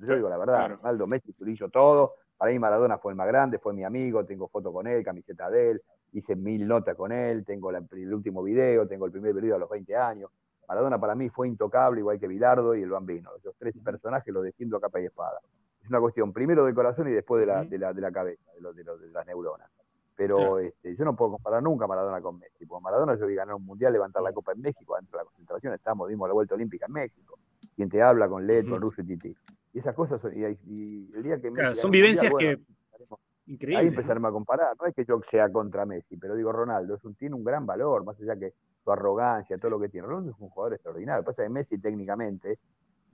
yo digo la verdad, Claro. Ronaldo, Messi, lo hizo todo, para mí Maradona fue el más grande, fue mi amigo, tengo foto con él, camiseta de él, hice mil notas con él, tengo la- el último video, tengo el primer video a los 20 años. Maradona para mí fue intocable, igual que Bilardo y el Bambino. Esos tres personajes los defiendo a capa y espada. Es una cuestión primero del corazón y después de la, de la, de la cabeza, de, los- de, los- de las neuronas. Pero Claro. este, yo no puedo comparar nunca a Maradona con Messi, porque Maradona yo vi ganar un mundial, levantar la copa en México, dentro de la concentración estamos, dimos la vuelta olímpica en México. Quien te habla con Leto, Ujú. Russo y Titi. Y esas cosas, son- y, y el día que Messi Claro, son vivencias mundial, que- bueno, estaremos- Ahí Increíble. empezaremos a comparar. No es que yo sea contra Messi, pero digo, Ronaldo es un, tiene un gran valor, más allá que su arrogancia, todo lo que tiene. Ronaldo es un jugador extraordinario. Lo que pasa es que Messi técnicamente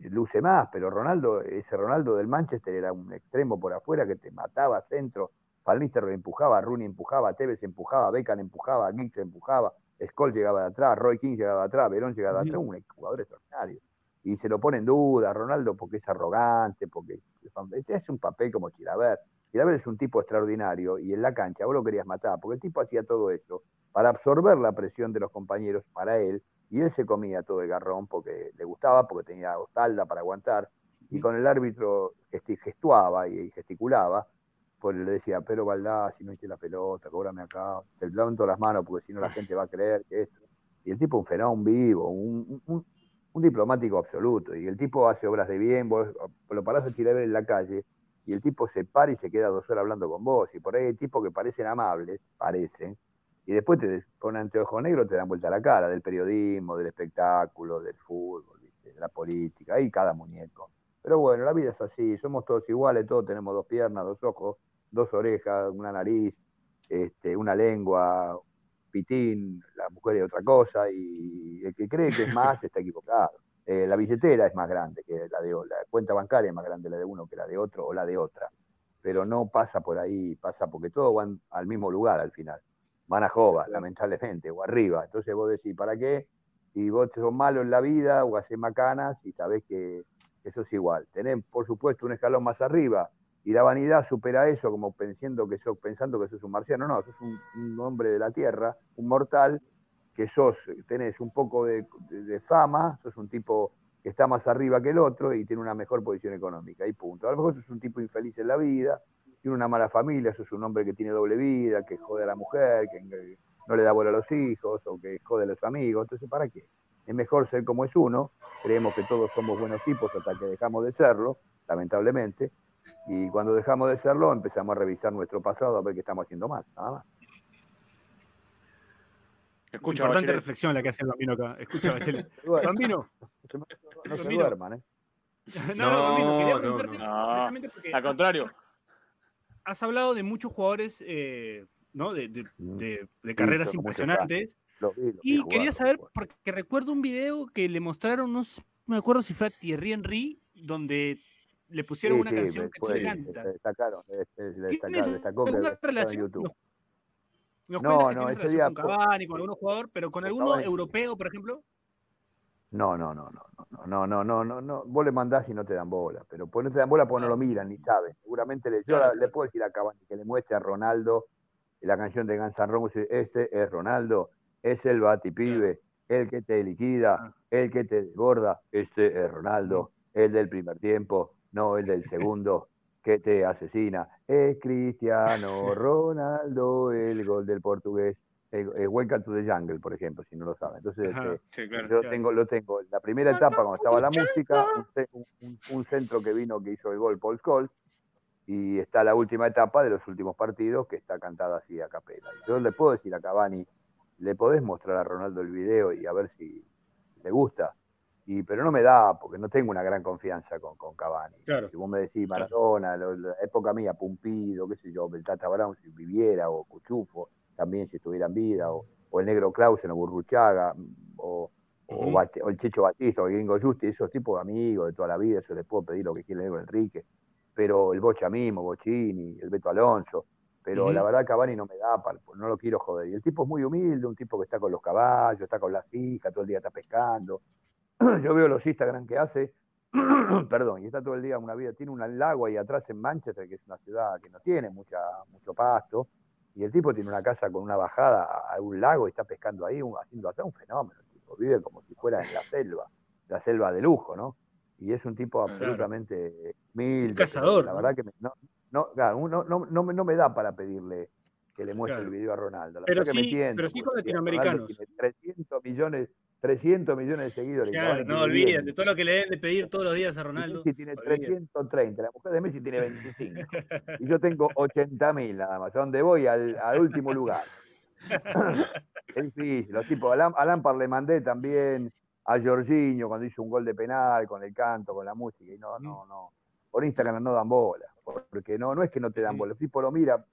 luce más, pero Ronaldo, ese Ronaldo del Manchester era un extremo por afuera que te mataba centro. Van Nistelrooy empujaba, Rooney empujaba, Tevez empujaba, Beckham empujaba, Giggs empujaba, Scholl llegaba de atrás, Roy King llegaba de atrás, Verón llegaba de atrás, un jugador extraordinario. Y se lo pone en duda, Ronaldo porque es arrogante, porque este hace un papel como Chilaver. Chilaver es un tipo extraordinario y en la cancha vos lo querías matar, porque el tipo hacía todo eso para absorber la presión de los compañeros para él, y él se comía todo el garrón porque le gustaba, porque tenía espalda para aguantar, y con el árbitro gestuaba y gesticulaba, pues le decía, pero Valdás, si no hiciste la pelota, cóbrame acá, te levanto las manos porque si no la gente va a creer que esto. Y el tipo un fenómeno vivo, un, un- un diplomático absoluto, y el tipo hace obras de bien, vos lo parás a Chilaver en la calle, y el tipo se para y se queda dos horas hablando con vos, y por ahí hay tipos que parecen amables, parecen, y después te ponen anteojo negro, te dan vuelta la cara, del periodismo, del espectáculo, del fútbol, ¿viste? de la política, ahí cada muñeco. Pero bueno, la vida es así, somos todos iguales, todos tenemos dos piernas, dos ojos, dos orejas, una nariz, este, una lengua, pitín, la mujer es otra cosa, y el que cree que es (laughs) más está equivocado. Eh, la billetera es más grande que la de la cuenta bancaria es más grande la de uno que la de otro o la de otra. Pero no pasa por ahí, pasa porque todos van al mismo lugar al final. Van a Jova, lamentablemente, o arriba. Entonces vos decís, ¿para qué? Si y vos sos malo en la vida o haces macanas y sabés que eso es igual. Tenés, por supuesto, un escalón más arriba y la vanidad supera eso como pensando que sos, pensando que sos un marciano. No, sos un, un hombre de la tierra, un mortal, que sos, tenés un poco de, de- de fama, sos un tipo que está más arriba que el otro y tiene una mejor posición económica, y punto. A lo mejor sos un tipo infeliz en la vida, tiene una mala familia, sos un hombre que tiene doble vida, que jode a la mujer, que no le da bola a los hijos, o que jode a los amigos, entonces ¿para qué? Es mejor ser como es uno, creemos que todos somos buenos tipos hasta que dejamos de serlo, lamentablemente, y cuando dejamos de serlo empezamos a revisar nuestro pasado a ver qué estamos haciendo mal, nada más. Escucha, Importante Bachelet. reflexión la que hace el bambino acá. Escucha, (laughs) Bachelet. Bambino. no se- duerman, ¿eh? (laughs) No, no, Bambino, quería No, no, no. Al contrario. Has hablado de muchos jugadores, eh, ¿no? De, de- de- de carreras impresionantes. Los vi, los vi Y jugar, quería saber, porque recuerdo un video que le mostraron, no me acuerdo si fue a Thierry Henry, donde le pusieron Sí, una sí, canción que se canta. destacaron, le- le- le ¿Tienes destacaron, destacó que estaba en relación? YouTube. Nos, nos No, que no, ese relación día con Cavani, con algunos jugadores, pero con alguno europeo, por ejemplo. No, no, no, no, no, no, no, no, no, no. Vos le mandás y no te dan bola, pero pues no te dan bola porque no lo miran ni saben. Seguramente le, yo la- le puedo decir a Cavani que le muestre a Ronaldo la canción de Guns N' Roses, este es Ronaldo, es el batipibe, el que te liquida, Ah. el que te desborda, este es Ronaldo, el del primer tiempo, no el del segundo, que te asesina, es Cristiano (laughs) Ronaldo, el gol del portugués, el, el Welcome to the Jungle, por ejemplo, si no lo saben. Entonces, Ajá. este, Sí, claro. yo claro. tengo, lo tengo. La primera etapa, cuando estaba la música, un, ce- un- un- un centro que vino que hizo el gol Paul Scholes, y está la última etapa de los últimos partidos que está cantada así a capela. Yo le puedo decir a Cavani, le podés mostrar a Ronaldo el video y a ver si le gusta. Y, pero no me da, porque no tengo una gran confianza con, con Cavani. Claro. Si vos me decís Maradona, lo- la época mía, Pumpido, qué sé yo, Beltata Brown si viviera, o Cuchufo, también si estuviera en vida, o, o el negro Clausen, o Burruchaga, o, o. Bate- o el Checho Batista, o el Gringo Justi, esos tipos de amigos de toda la vida, eso les puedo pedir lo que quiera el negro Enrique, pero el Bocha mismo, Bochini, el Beto Alonso, pero la verdad Cavani no me da, para, no lo quiero joder. Y el tipo es muy humilde, un tipo que está con los caballos, está con las hijas, todo el día está pescando. (clears throat) Yo veo los Instagram que hace, (clears throat) perdón, y está todo el día una vida, tiene un lago ahí atrás en Manchester, que es una ciudad que no tiene mucha, mucho pasto, y el tipo tiene una casa con una bajada a, un lago y está pescando ahí, un- haciendo hasta un fenómeno. El tipo vive como si fuera en la selva, la selva de lujo, ¿no? Y es un tipo Claro. absolutamente humilde. Un cazador, La verdad que me- no, no, claro, no, no, no, me- da para pedirle que le muestre Claro. el video a Ronaldo. La Pero que me sí- tiento, pero sí con latinoamericanos. tiene 300 millones, 300 millones de seguidores. Claro, no tiene 10 olvídate, todo lo que le deben de pedir todos los días a Ronaldo. Messi tiene olvídate. 330, la mujer de Messi tiene 25. (laughs) y yo tengo 80.000 nada más. ¿A dónde voy? Al, al último lugar. (laughs) es difícil. Los tipos, a, Lam- a Lampard le mandé también a Jorginho cuando hizo un gol de penal, con el canto, con la música. Y no, no, no. Por Instagram no dan bola. Porque no, no es que no te dan bola. El tipo lo mira,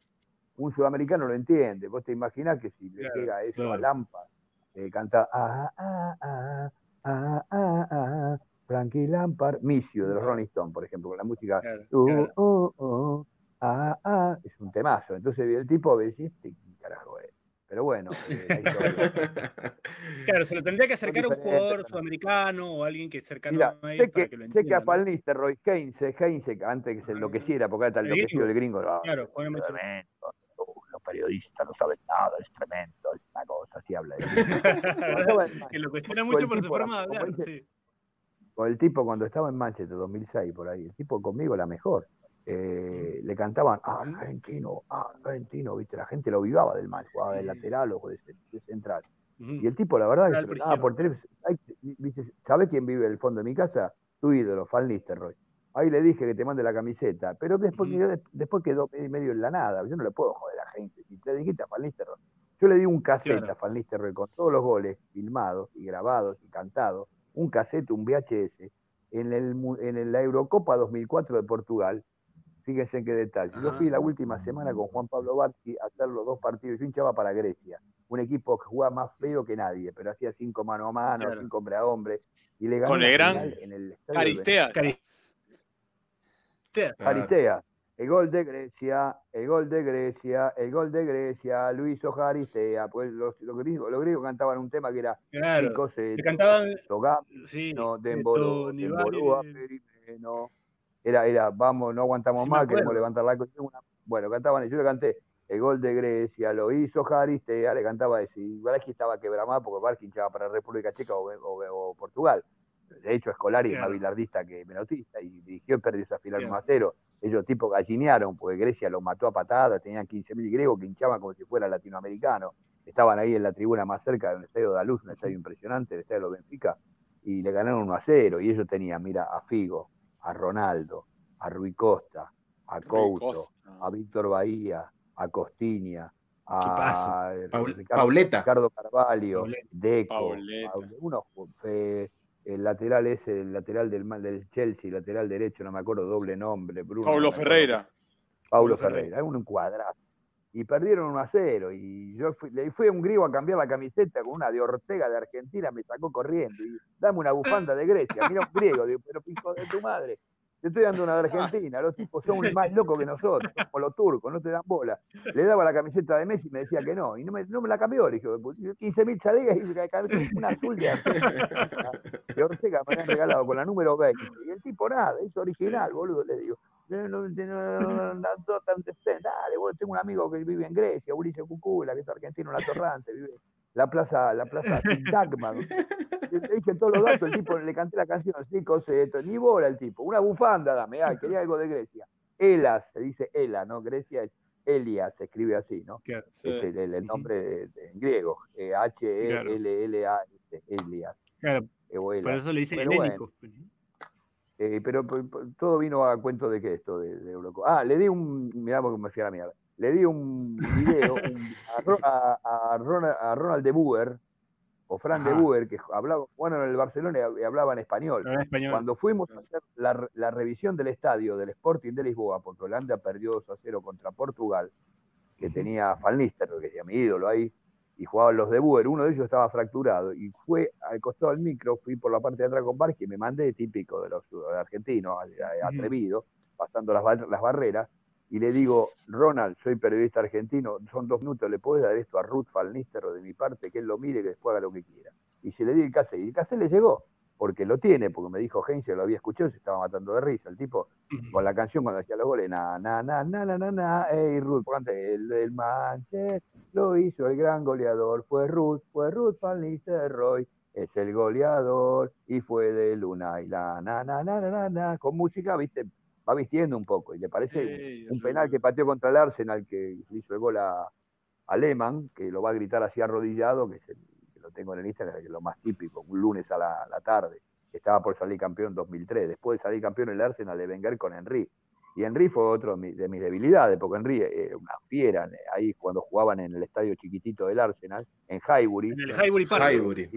un sudamericano lo entiende. Vos te imaginás que si le Claro, llega eso a claro. Lampard, eh, canta ah, ah, ah, ah, ah, ah, Frankie Lampard, Misio de los Rolling Stones, por ejemplo, con la música Claro, Uh, claro. uh, uh, ah, ah, es un temazo. Entonces el tipo ve, "Sí, este carajo es. Pero bueno, eh. (laughs) Claro, se lo tendría que acercar a un jugador sudamericano o alguien que es cercano Mira, a él sé para que, que lo sé que entienda. a ¿no? Van Nistelrooy, Heinze, Heinze, antes que se enloqueciera, porque El enloquecido gringo. el gringo, ah, Claro, periodistas no saben nada, es tremendo, es una cosa, así habla. (laughs) en (laughs) que lo cuestiona mucho por su forma de hablar. Sí. con el tipo cuando estaba en Manchester 2006 por ahí, el tipo conmigo la mejor. Eh, le cantaban argentino, argentino, viste, la gente lo vivaba del mal, jugaba de lateral o de, de central. Y el tipo, la verdad, Lateral que por se lo daba por izquierda. teléfono. Ay, viste, ¿Sabe quién vive en el fondo de mi casa? Tu ídolo, Van Nistelrooy. Ahí le dije que te mande la camiseta, pero después, Ujú. quedó, después quedó medio en la nada. Yo no le puedo joder a la gente. Si te dijiste a Van Nistelrooy. Yo le di un cassette Claro. a Van Nistelrooy con todos los goles filmados y grabados y cantados. Un cassette, un VHS, en, el, en la Eurocopa 2004 de Portugal. Fíjense en qué detalle. Yo fui la última semana con Juan Pablo Barci a hacer los dos partidos. Yo hinchaba para Grecia un equipo que jugaba más feo que nadie, pero hacía cinco mano a mano, Claro. cinco hombre a hombre, y le ganó Con el gran en el Caristeas. Cari- Tea. Caritea. El gol de Grecia, el gol de Grecia, el gol de Grecia, Luis Ojaristea, pues los, los, griegos, los griegos cantaban un tema que era Claro. Cantaban. Togam, Sí. no. Perimeno. Era, era, vamos, no aguantamos Sí, más, queremos levantar la cosa. Una- Bueno, cantaban, y yo le canté el gol de Grecia, lo hizo Jaristea, le cantaba ese. Y Barqui estaba quebramado porque Barqui hinchaba para República Checa o, o- o Portugal. De hecho, Escolari es más bilardista que menotista y dirigió y perdió esa final Claro. 1 a 0. Ellos tipo gallinearon porque Grecia los mató a patadas, tenían 15.000 griegos que hinchaban como si fuera latinoamericano. Estaban ahí en la tribuna más cerca del estadio de la Luz, un estadio impresionante, el estadio de los Benfica, y le ganaron 1 a 0. Y ellos tenían, mira, a Figo, a Ronaldo, a Rui Costa, a Couto, a Víctor Bahía, a Costiña, a Paul- Ricardo, Pauleta. Ricardo Carvalho, Pauleta. Deco, Pauleta. Paul- uno fue el lateral ese, el lateral del, mal- del Chelsea, lateral derecho, no me acuerdo, doble nombre, Bruno. Paulo no. Ferreira. Paulo Ferreira, es un cuadrado. Y perdieron 1 a 0. Y yo fui, le fui a un griego a cambiar la camiseta con una de Ortega de Argentina, me sacó corriendo. Y dame una bufanda de Grecia. Mira un griego, digo, pero hijo de tu madre. Te estoy dando una de Argentina, los tipos son más locos que nosotros, como los turcos, no te dan bola. Le daba la camiseta de Messi y me decía que no, y no me, no me la cambió, le dije, 15.000 chalegas y la camiseta una azul de Argentina. Ortega me habían regalado con la número 20. Y el tipo nada, es original, boludo, le digo. No, no, no, no, no, no, no, tan decente. Dale, boludo, tengo un amigo que vive en Grecia, Ulises Cucula, que es argentino, en la Torrante, vive la plaza, la plaza Sintagma. Le dije todos los datos, el tipo le canté la canción, sí, coseto, ni bola el tipo, una bufanda dame, ay, quería algo de Grecia. Elas, se dice Ela, ¿no? Grecia es Elias, se escribe así, ¿no? Sí. Es el, el- el nombre de- de- en griego, eh, H-E-L-L-A-S, Elias, Claro, eh, por eso le dicen Pero helénico. Eh, pero, pero, pero todo vino a cuento de qué esto de, de. Ah, le di un. Mirá porque me fui a la mierda. Le di un video (laughs) un- a, a- a Ronald, a Ronald de Boer, o Fran de. Boer, que hablaba, bueno, en el Barcelona y hab- y hablaba en español. Cuando fuimos a hacer la, re- la revisión del estadio del Sporting de Lisboa, porque Holanda perdió 2 a 0 contra Portugal, que tenía a Van Nistelrooy, que era mi ídolo ahí, y jugaban los de Buer, uno de ellos estaba fracturado, y fue al costado del micro, fui por la parte de atrás con Barque y me mandé típico de los de argentinos, a- a- Ujú. atrevido, pasando las barreras, y le digo, Ronald, soy periodista argentino, son dos minutos, ¿le puedes dar esto a Ruth Van Nistelrooy de mi parte, que él lo mire, que después haga lo que quiera? Y se le di el cassette, y el cassette le llegó, porque lo tiene, porque me dijo Heinze, lo había escuchado, se estaba matando de risa, el tipo, con la canción cuando hacía los goles, na, na, na, na, na, na, na, ey, Ruth, ponte, el, el Manchester lo hizo el gran goleador, fue Ruth, fue Ruth Van Nistelrooy, es el goleador, y fue de Luna, y la, na, na, na, na, na, na, con música, viste, va vistiendo un poco, y le parece un penal que pateó contra el Arsenal, que le hizo el gol a, a Lehmann, que lo va a gritar así arrodillado, que, es el- que lo tengo en el Instagram, que es lo más típico, un lunes a la, a la tarde, que estaba por salir campeón en 2003. Después de salir campeón el Arsenal de Wenger con Henry. Y Henry fue otro de mi- de mis debilidades, porque Henry era una fiera, ahí cuando jugaban en el estadio chiquitito del Arsenal, en Highbury. En el Highbury Park. Highbury.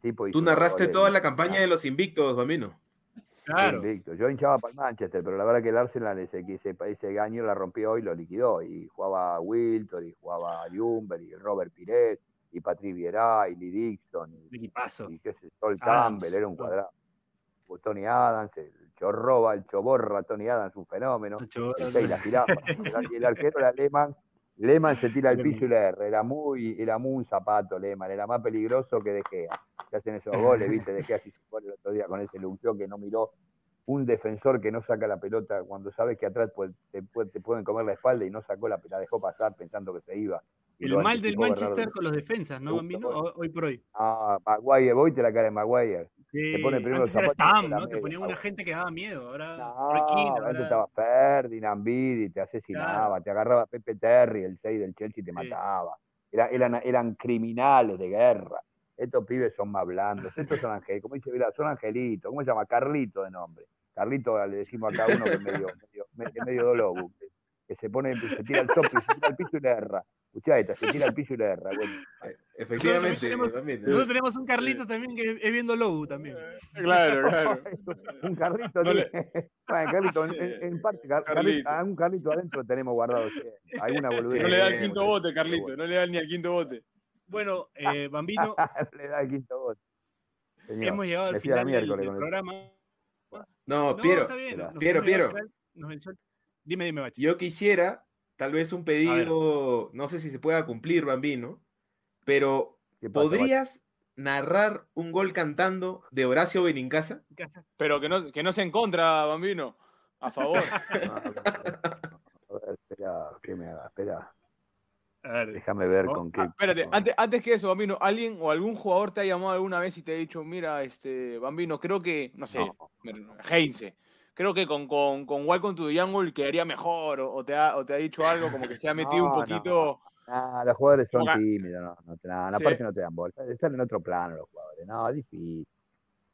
tipo- Tú narraste toda la campaña de los invictos, Bambino. Claro. Invicto. Yo hinchaba para el Manchester, pero la verdad que el Arsenal ese, ese, ese año la rompió y lo liquidó. Y jugaba Wilton, y jugaba Jumber, y Robert Pires, y Patrick Vieira, y Lee Dixon, y, y qué sé, Sol Adams, Campbell, era un cuadrado. Tony Adams, el chorroba, el choborra, Tony Adams, un fenómeno. El. Tey, la jirafa. El arquero era Lehmann. Lehmann se tira al piso y le erra. Era muy, era muy un zapato Lehmann, era más peligroso que De Gea. Hacen esos goles, viste, De Gea si se pone el otro día con ese luchó que no miró. Un defensor que no saca la pelota cuando sabe que atrás te, puede- te pueden comer la espalda y no sacó la la dejó pasar pensando que se iba. El mal del Manchester Bernardo. con los defensas, ¿no, Bambino? Hoy por hoy. Ah, Maguire, voy te la cara de Maguire. Sí. pone primero Antes era Stam, ¿no? Te ponían una gente que daba miedo. Ahora No, antes ahora- estaba Ferdinand, Vidi, te asesinaba, te agarraba Pepe Terry, el 6 del Chelsea, y te Sí. mataba. Era- eran, eran criminales de guerra. Estos pibes son más blandos, estos son (laughs) angelitos, como dice Vila, son angelitos, ¿cómo se llama? Carlito de nombre. Carlito le decimos a cada uno que es medio, medio, medio, medio dolobu, (laughs) que se pone, se tira al tope, se tira al piso y le erra. Escuchá esta, se tira al piso y. Bueno, Eh, Efectivamente, tenemos- Bambino. Nosotros tenemos un Carlitos también que es viendo Lobo también. Claro, claro. (laughs) un Carlito, No le- tiene- bueno, Carlito, en, parte, Car- Carlito. A un Carlito adentro tenemos guardado siempre. Alguna boludez. No le da el Sí, quinto bote, Carlito. No le da ni al quinto bote. Bueno, eh, Bambino, (laughs) le da el quinto voto. Señor, hemos llegado al la final del, programa. No, No, Piero. está bien, nos Piero, Piero. Dime, dime, Bachi. Yo quisiera, tal vez un pedido, no sé si se pueda cumplir, Bambino, pero ¿Qué pasa, ¿podrías narrar un gol cantando de Horacio Benincasa? Pero que no, que no se encontra, Bambino. A favor. (laughs) A ver, espera, ¿qué me haga? Espera, déjame ver Oh, con qué. Ah, espérate, antes, antes que eso, Bambino, ¿alguien o algún jugador te ha llamado alguna vez y te ha dicho, mira, este, Bambino, creo que, no sé, No. Heinze, creo que con, con, con Welcome to the Jungle quedaría mejor, o, o te ha, o te ha dicho algo como que se ha (laughs) metido un No, no. poquito. Ah, los jugadores son tímidos, no, no, no, Sí. aparte no te dan bola. Están en otro plano los jugadores, no, es difícil.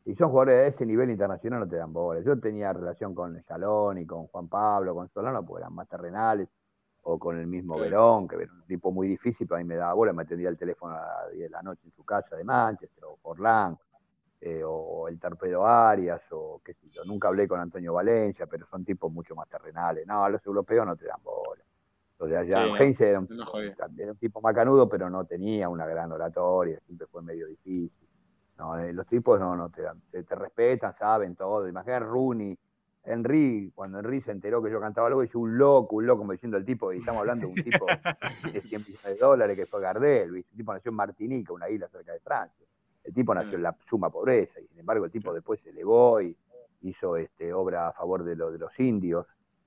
Y son jugadores de ese nivel internacional, no te dan bola. Yo tenía relación con Scaloni, con Juan Pablo, con Solano, porque eran más terrenales, o con el mismo. Verón, que era un tipo muy difícil, pero a mí me daba bola, me atendía el teléfono a las 10 de la noche en su casa de Manchester, o Forlán, eh, o el Torpedo Arias, o qué sé yo. Nunca hablé con Antonio Valencia, pero son tipos mucho más terrenales. No, los europeos no te dan bola. Sea, ya Sí, era un, no era un tipo macanudo, pero no tenía una gran oratoria, siempre fue medio difícil. No, eh, los tipos no, no te dan, te, te respetan, saben todo. Imagínate Rooney, Henry, cuando Henry se enteró que yo cantaba algo, dice un loco, un loco, como diciendo el tipo, y estamos hablando de un tipo (laughs) de 100 millones de dólares que fue Gardel, ¿viste? el tipo nació en Martinica, una isla cerca de Francia. El tipo nació en la suma pobreza, y sin embargo el tipo después se elevó y hizo este, obra a favor de, lo- de los indios,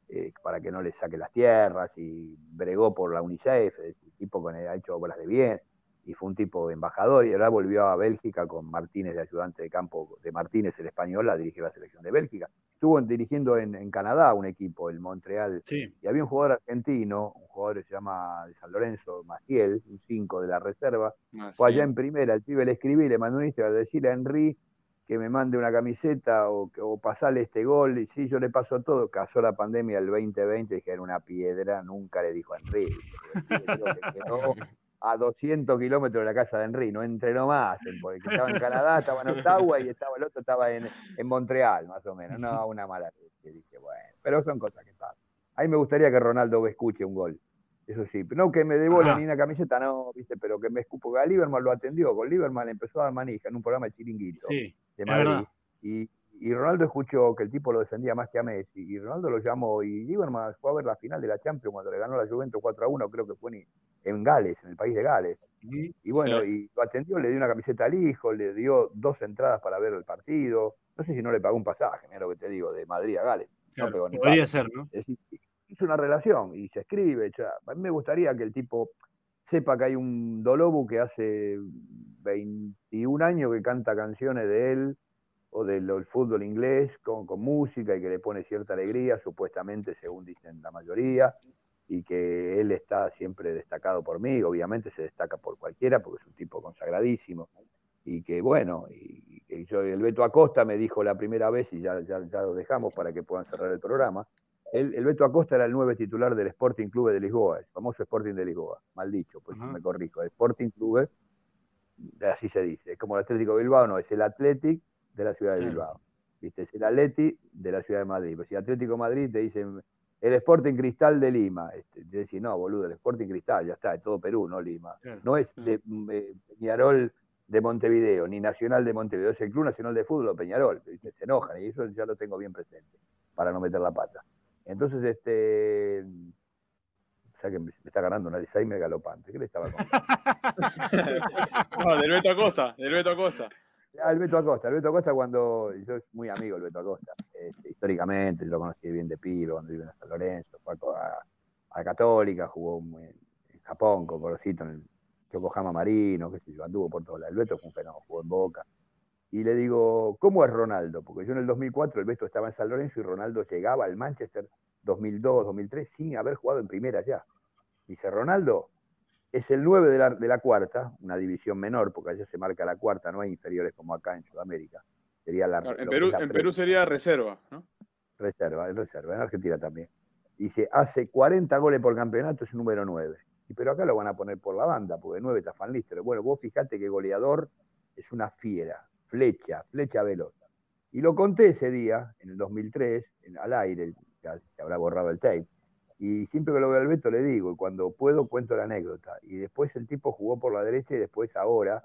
eh, para que no les saque las tierras, y bregó por la UNICEF, el tipo con, ha hecho obras de bien, y fue un tipo embajador, y ahora volvió a Bélgica con Martínez de ayudante de campo de Martínez, el español, a dirigir la selección de Bélgica. Estuvo en- dirigiendo en, en Canadá un equipo, el Montreal, sí. y había un jugador argentino, un jugador que se llama de San Lorenzo, Maciel, un 5 de la reserva, Ah, fue sí. allá en primera, el pibe le escribí, le mandó un Instagram, decirle a Henry que me mande una camiseta o, que- o pasarle este gol, y sí, yo le paso todo, casó la pandemia el 2020, dije, era una piedra, nunca le dijo a Henry, (laughs) que a 200 kilómetros de la casa de Henry, no entrenó más, porque estaba en (laughs) Canadá, estaba en Ottawa y estaba el otro estaba en, en Montreal, más o menos, no, una mala leche, dije, bueno, pero son cosas que pasan. A mí me gustaría que Ronaldo escuche un gol. Eso sí, no que me Ajá. ni una camiseta, no, viste, pero que me escupo. A Lieberman lo atendió, con Lieberman empezó a dar manija en un programa de chiringuito Sí, de Madrid. Y, y Ronaldo escuchó que el tipo lo defendía más que a Messi. Y Ronaldo lo llamó. Y Lieberman fue a ver la final de la Champions cuando le ganó la Juventus 4 a 1, creo que fue en, Gales, en el país de Gales. Y bueno, Sí. y lo atendió, le dio una camiseta al hijo, le dio dos entradas para ver el partido. No sé si no le pagó un pasaje, mira lo que te digo, de Madrid a Gales. Claro, no podría ser, ¿no? Es decir, hizo una relación y se escribe. ya. A mí me gustaría que el tipo sepa que hay un Dolobu que hace 21 años que canta canciones de él o del fútbol inglés con, con música y que le pone cierta alegría, supuestamente, según dicen la mayoría, y que él está siempre destacado por mí, obviamente se destaca por cualquiera porque es un tipo consagradísimo, y que bueno, y, yo, el Beto Acosta me dijo la primera vez, y ya, ya, ya lo dejamos para que puedan cerrar el programa, el, el Beto Acosta era el nueve titular del Sporting Clube de Lisboa, el famoso Sporting de Lisboa, mal dicho, pues Ajá. me corrijo, el Sporting Clube, así se dice, es como el Atlético Bilbao, no, es el Athletic de la ciudad de Claro. Bilbao, ¿viste? es el Atleti de la ciudad de Madrid, pues si Atlético de Madrid te dicen el Sporting Cristal de Lima, este, te decís, no, boludo, el Sporting Cristal, ya está, es todo Perú, no Lima, Claro. no es de eh, Peñarol de Montevideo, ni Nacional de Montevideo, es el Club Nacional de Fútbol Peñarol, ¿viste? se enojan y eso ya lo tengo bien presente, para no meter la pata. Entonces, este, o sea que me, me está ganando un Alzheimer galopante, ¿qué le estaba contando? (laughs) (laughs) No, del Beto Acosta, del Beto Acosta. Ah, el Beto Acosta, el Beto Acosta cuando, yo soy muy amigo del Beto Acosta, este, históricamente, lo conocí bien de pibe, cuando vive en San Lorenzo, fue a, a Católica, jugó muy- en Japón con Gorosito en el Yokohama Marino, qué sé yo, anduvo por todos lados. El Beto fue un fenómeno, jugó en Boca. Y le digo, ¿cómo es Ronaldo? Porque yo en el 2004, el Beto estaba en San Lorenzo y Ronaldo llegaba al Manchester 2002, 2003 sin haber jugado en primera ya. Dice, Ronaldo es el 9 de la, de la cuarta, una división menor, porque allá se marca la cuarta, no hay inferiores como acá en Sudamérica. Sería la, Claro, en, Perú, en Perú sería reserva, ¿no? reserva, es reserva, en Argentina también. Dice, hace 40 goles por campeonato, es número 9. Y pero acá lo van a poner por la banda, porque 9 está Fan Lister. Bueno, vos fijate que goleador es una fiera, flecha, flecha veloz. Y lo conté ese día, en el 2003, en, al aire, ya se habrá borrado el tape. Y siempre que lo veo al Beto le digo, y cuando puedo cuento la anécdota. Y después el tipo jugó por la derecha y después ahora,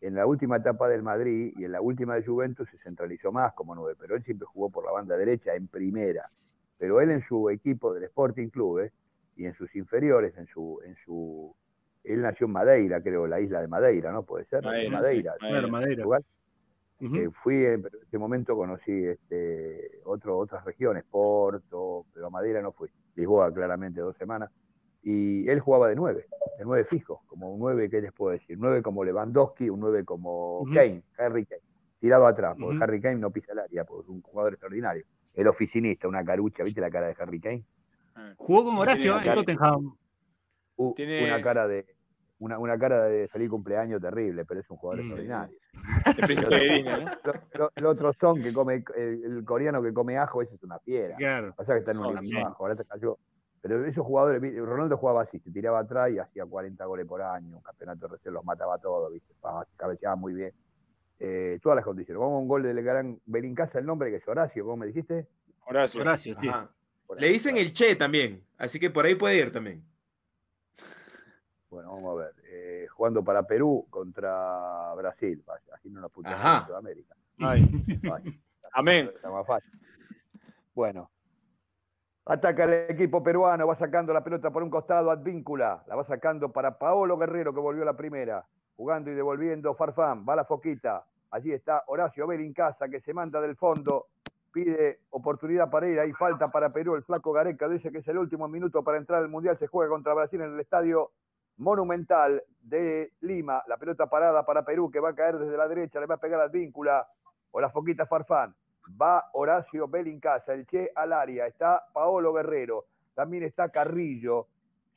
en la última etapa del Madrid y en la última de Juventus se centralizó más como nueve, pero él siempre jugó por la banda derecha en primera. pero él en su equipo del Sporting Club eh, y en sus inferiores, en su, en su, él nació en Madeira, creo, la isla de Madeira, ¿no? Puede ser, Madeira, Madeira. sí, Claro, Madeira. Portugal. Ujú. Eh, fui, pero en ese momento conocí este, otro, otras regiones, Porto, pero a Madeira no fui. Lisboa, claramente, dos semanas. Y él jugaba de nueve, de nueve fijo, como un nueve, ¿qué les puedo decir? Nueve como Lewandowski, un nueve como. Kane, Harry Kane, tirado atrás, porque. Harry Kane no pisa el área, porque es un jugador extraordinario. El oficinista, una carucha, ¿viste la cara de Harry Kane? Jugó con Horacio en Tottenham. Tiene- Una cara de una, una cara de feliz cumpleaños terrible, pero es un jugador Mm. extraordinario. (laughs) El el otro son que come, el, el coreano que come ajo, ese es una fiera. Claro. Pasa que está en un Son, nivel sí. bajo, ahora te cayó. Pero esos jugadores, Ronaldo jugaba así, se tiraba atrás y hacía 40 goles por año, un campeonato recién los mataba todos, ¿viste? Cabeceaba muy bien. Eh, todas las condiciones. Vamos a un gol del gran Belincasa, el nombre que es Horacio, ¿cómo me dijiste? Horacio. Horacio, sí. Ajá. Por Le dicen el Che también, así que por ahí puede ir también. Bueno, vamos a ver. Eh, jugando para Perú contra Brasil, vaya, así no nos puteamos en Sudamérica. Ay, (laughs) Vaya. Amén. Está más fácil. Bueno. Ataca el equipo peruano, va sacando la pelota por un costado, Advíncula. La va sacando para Paolo Guerrero, que volvió la primera. Jugando y devolviendo Farfán. Va la foquita. Allí está Horacio Belincasa, que se manda del fondo. Pide oportunidad para ir. Hay falta para Perú. El flaco Gareca dice que es el último minuto para entrar al Mundial. Se juega contra Brasil en el estadio Monumental de Lima. La pelota parada para Perú, que va a caer desde la derecha. Le va a pegar a Advíncula. O la foquita Farfán. Va Horacio Belincasa, el Che al área, está Paolo Guerrero, también está Carrillo,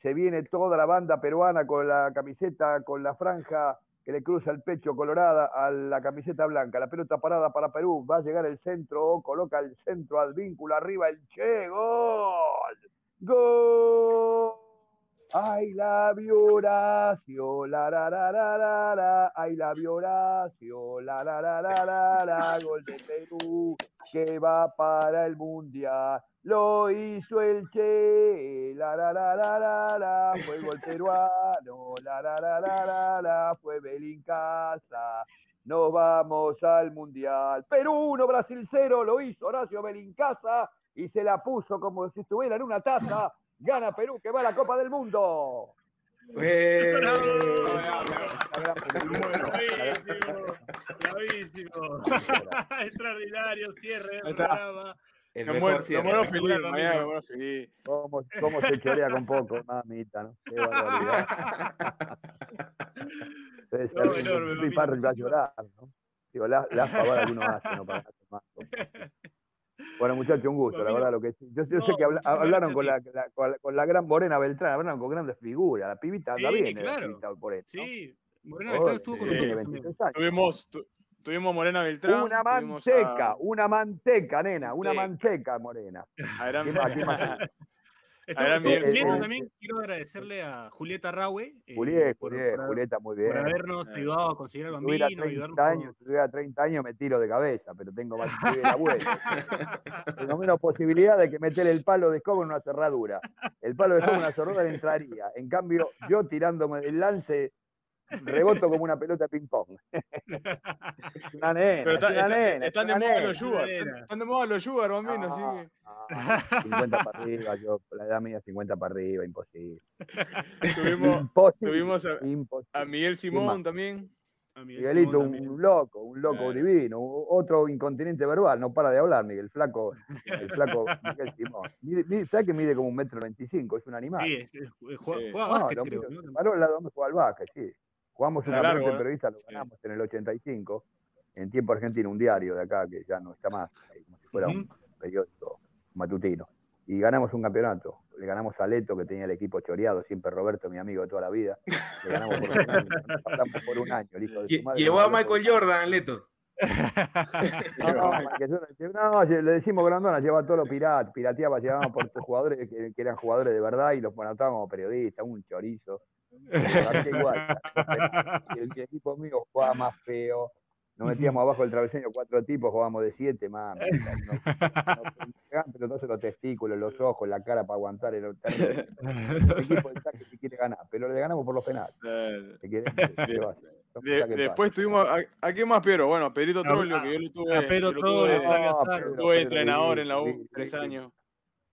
se viene toda la banda peruana con la camiseta, con la franja que le cruza el pecho colorada a la camiseta blanca. La pelota parada para Perú, va a llegar el centro, coloca el centro al vínculo, arriba el Che, gol, gol. Ay, la Horacio, la la la la la la, ay, la Horacio, la la la la la la, gol de Perú que va para el Mundial. Lo hizo el Che, la la la la la la, fue gol peruano, la la la la la la, fue Belincasa. Nos vamos al Mundial. Perú 1, Brasil 0, lo hizo Horacio Belincasa y se la puso como si estuviera en una taza. Gana Perú que va a la Copa del Mundo. Eh, Bravísimo, bravísimo. (laughs) Extraordinario cierre del está. programa. el Me mejor muero, me cierre. muero Espectacular, feliz, amigo. mañana me muero feliz. ¿Cómo, cómo se chorea con poco, mamita, ¿no? Qué barbaridad. Debe ser No, un- enorme, un mamita, piparro va a muchísimas- llorar, ¿no? Digo, la, la pavada que uno hace, ¿no? Para. Bueno, muchachos, un gusto, la verdad, lo que yo, yo no, sé que habla- hablaron con la, la- con, la, con la gran Morena Beltrán, hablaron con grandes figuras, la pibita anda Sí, bien, la claro. ¿no? Sí, Morena Beltrán estuvo con sí, tiene nosotros también. 23 años. Tuvimos, tu- tuvimos Morena Beltrán. Una a- manteca, una manteca, nena, una Sí. manteca, Morena. ¿Qué más, qué más? (laughs) Julieta Simón. también. Quiero agradecerle a Julieta Raue eh, Julieta, por, Julieta, por- Julieta, muy por bien. habernos Eh. ayudado a conseguir al Si tuviera bambino, ayudarnos 30 con- años, si tuviera 30 años me tiro de cabeza, pero tengo más que la abuela. Tengo menos posibilidad de que meter el palo de escoba en una cerradura. El palo de escoba en una cerradura le entraría. En cambio, yo tirándome el lance, reboto como una pelota de ping-pong. (laughs) Es una nena, Pero es está- una está- nena. es están de moda los Sugar. Están, de moda los Sugar, bambino, así que. Ah, ah, 50 para arriba, yo, la edad mía 50 para arriba, imposible. (laughs) Tuvimos, Imposible. tuvimos a, imposible. a Miguel? Simón también. a Miguelito, Simón un, también. un loco, un loco divino, otro incontinente verbal, no para de hablar, Miguel, flaco, el flaco Miguel Simón. Mide, mide- ¿Sabes que mide como un metro veinticinco? Es un animal. Sí, es- es- juega, Sí. juega No, básquet, creo. al lado donde juega al básquet, sí. Jugamos una largo, ¿eh? periodista, lo Sí. ganamos en el 85, en tiempo argentino, un diario de acá que ya no está más, como si fuera un periódico matutino. Y ganamos un campeonato. Le ganamos a Leto, que tenía el equipo choreado, siempre Roberto, mi amigo de toda la vida. Le ganamos por un año, nos pasamos por un año, el hijo de su madre. Llevó (laughs) a Michael. Jordan, Leto. No, que yo- no, le decimos Grandona, lleva todos los piratas, pirateaba, llevábamos por tus jugadores que, que eran jugadores de verdad y los anotábamos como periodistas, un chorizo. Igual, el, el equipo mío jugaba más feo, nos metíamos abajo del travesaño cuatro tipos, jugábamos de siete, mami. No, no, pegaban pelotazo en los testículos, los ojos, la cara para aguantar, terrible. (laughs) El equipo del saque si quiere ganar, pero le ganamos por los penales. Eh, ¿Qué? ¿Qué va de- después tuvimos. ¿A, a quién más, Piero? Bueno, Troglio, a- que yo lo tuve. a Pedro Troglio, tuve- Pedro entrenador en la U tres años.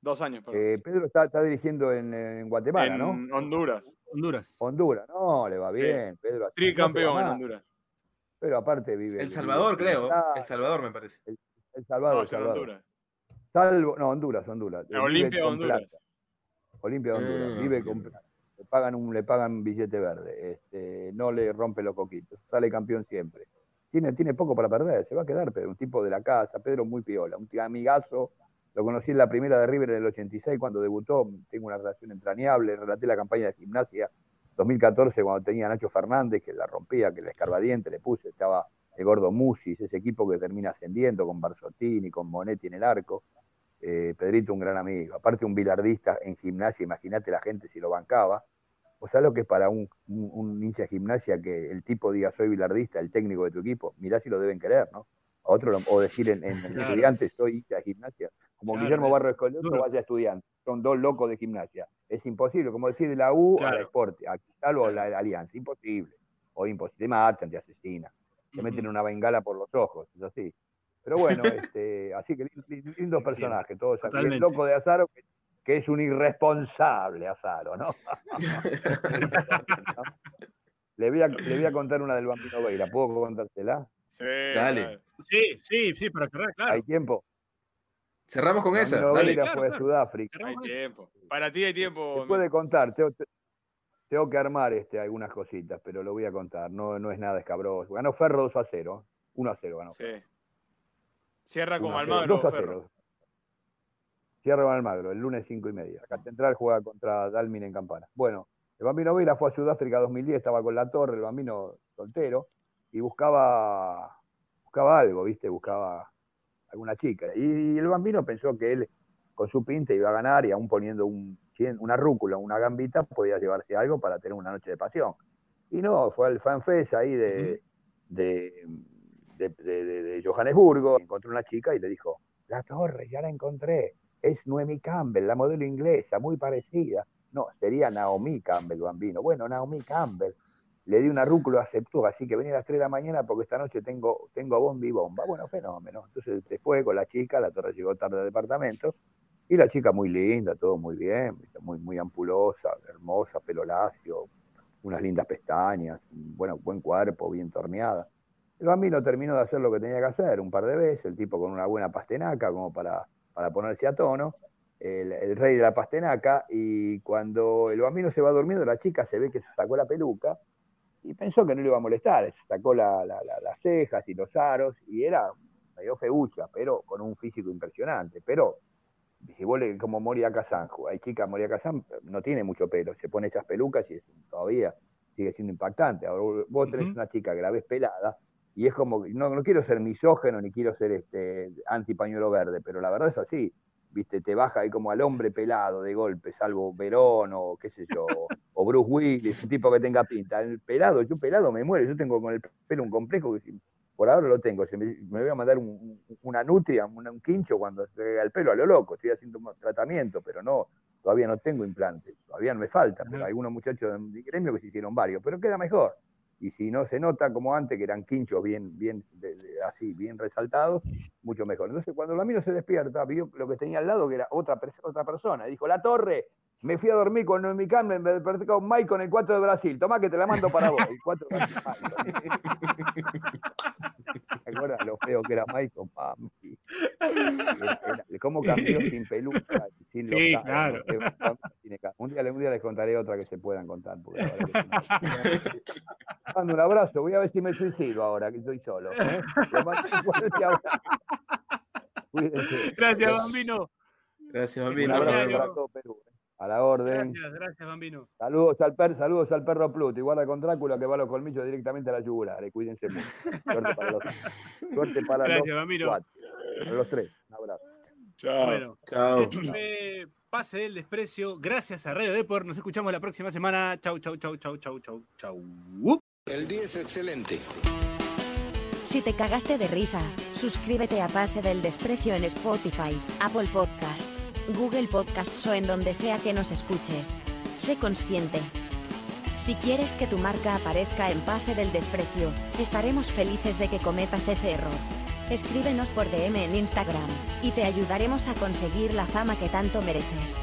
Dos años, perdón. Eh, Pedro está, está dirigiendo en, en Guatemala, ¿no? en Honduras. Honduras. Honduras, no, le va Sí. bien, Pedro. Tricampeón No, en Honduras. pero aparte vive. El vive Salvador, en creo. El Salvador, me parece. El Salvador, No, El. Honduras. Salvo, no, Honduras, Honduras. La Eh, Olimpia vive Honduras. Olimpia de Honduras, Ah, vive bien, con plata. Le pagan un, le pagan billete verde, este, no le rompe los coquitos, sale campeón siempre. Tiene, tiene poco para perder, se va a quedar, pero un tipo de la casa, Pedro muy piola, un tío amigazo, lo conocí en la primera de River en el 86 cuando debutó, tengo una relación entrañable, relaté la campaña de gimnasia 2014 cuando tenía a Nacho Fernández, que la rompía, que la escarbadiente le puse, estaba el gordo Musis, ese equipo que termina ascendiendo con Barzottini, con Monetti en el arco. Eh, Pedrito, un gran amigo. Aparte, un bilardista en gimnasia, imagínate la gente si lo bancaba. O sea, lo que es para un, un, un hincha de gimnasia que el tipo diga soy bilardista, el técnico de tu equipo, mirá si lo deben querer, ¿no? A otro, o decir en, en Claro. estudiantes soy hincha de gimnasia. Como Claro, Guillermo Barro Escolioto duro. vaya estudiante. Son dos locos de gimnasia. Es imposible, como decir de la U a la Claro. Sport, a Cristal o a la Alianza. Imposible. O imposible. Te matan, te asesinan. Te meten Ujú. una bengala por los ojos, es así. Pero bueno, (laughs) este, así que lin- lin- lindos Sí, personajes, todos. El loco de Azaro, que, que es un irresponsable Azaro, ¿no? (laughs) (laughs) le, voy a, le voy a contar una del Bambino Veira, ¿puedo contársela? Sí, Dale. Sí, sí, sí, para cerrar, claro. ¿Hay tiempo? Cerramos con esa. Bambino Dale. Claro, fue a claro. Sudáfrica. Hay tiempo. Para ti hay tiempo. Se puede contar, tengo, tengo que armar este, algunas cositas, pero lo voy a contar, no, no es nada escabroso. Ganó Ferro 2 a 0, 1 a 0 ganó. Sí. Cierra con 1 a 0, Almagro, 2 a Ferro. 0. Cierra con Almagro, el lunes 5 y media. Acá Central juega contra Dalmin en Campana. Bueno, el Bambino Veira fue a Sudáfrica 2010, estaba con la torre, el Bambino soltero, y buscaba, buscaba algo, ¿viste? Buscaba alguna chica. Y el Bambino pensó que él, con su pinta, iba a ganar y aún poniendo un, una rúcula, una gambita, podía llevarse algo para tener una noche de pasión. Y no, fue al fanfest ahí de, de, de, de- de- de Johannesburgo, encontró una chica y le dijo, la torre, ya la encontré, es Noemi Campbell, la modelo inglesa, muy parecida. No, sería Naomi Campbell, bambino. Bueno, Naomi Campbell. Le di una rúcula, aceptó, así que venía a las 3 de la mañana porque esta noche tengo, tengo bomba y bomba. Bueno, fenómeno. Entonces se fue con la chica, la torre llegó tarde al departamento, y la chica muy linda, todo muy bien, muy, muy ampulosa, hermosa, pelo lacio, unas lindas pestañas, bueno, buen cuerpo, bien torneada. El bambino terminó de hacer lo que tenía que hacer un par de veces, el tipo con una buena pastenaca como para, para ponerse a tono, el, el rey de la pastenaca, y cuando el bambino se va durmiendo, la chica se ve que se sacó la peluca y pensó que no le iba a molestar, sacó la- la- la- las cejas y los aros, y era medio feucha, pero con un físico impresionante, pero si vos le, como Moria Kazan, hay chica Moria Kazan, no tiene mucho pelo, se pone esas pelucas y es, todavía sigue siendo impactante. Ahora vos- tenés una chica que la ves pelada y es como, no, no quiero ser misógeno ni quiero ser este anti pañuelo verde, pero la verdad es así, viste, te baja ahí como al hombre pelado de golpe, salvo Verón o qué sé yo, o Bruce Willis, un tipo que tenga pinta. El pelado, yo pelado me muero, yo tengo con el pelo un complejo que si- por ahora lo tengo, si me, me voy a mandar un- un- una nutria, un, un quincho cuando se el pelo a lo loco, estoy haciendo un tratamiento, pero no, todavía no tengo implantes, todavía no me falta, pero hay algunos muchachos de mi gremio que se hicieron varios, pero queda mejor. Y si no se nota como antes, que eran quinchos bien, bien, de- así, bien resaltados, mucho mejor. Entonces, cuando el amigo se despierta, vio lo que tenía al lado, que era otra, otra persona. Dijo, la torre, me fui a dormir con Noemi Campbell, me desperté con Mike con el 4 de Brasil. Tomá que te la mando para vos. El 4 de Brasil. (laughs) ¿Te acuerdas lo feo que era Mike con era- ¿Cómo cambió sin peluca? Sin Sí, claro. Un día, un día les contaré otra que se puedan contar. Porque la verdad que sí. (laughs) mando un abrazo, voy a ver si me suicido ahora, que estoy solo. ¿eh? Un abrazo. Gracias, Bambino. Gracias, Un Bambino. abrazo para todo Perú. A la orden. Gracias, gracias, Bambino. Saludos al, per, saludos al perro Pluto, igual con Drácula que va a los colmillos directamente a la yugular. eh, Cuídense mucho. (laughs) Suerte para los, suerte para Gracias, los Bambino. cuatro. Para los tres. Un abrazo. Chao. Bueno, Chao. esto fue Pase del Desprecio. Gracias a Radio Depor. Nos escuchamos la próxima semana. Chau, chau, chau, chau, chau, chau, chau. El día es excelente. Si te cagaste de risa, suscríbete a Pase del Desprecio en Spotify, Apple Podcasts, Google Podcasts o en donde sea que nos escuches. Sé consciente. Si quieres que tu marca aparezca en Pase del Desprecio, estaremos felices de que cometas ese error. Escríbenos por DM en Instagram, y te ayudaremos a conseguir la fama que tanto mereces.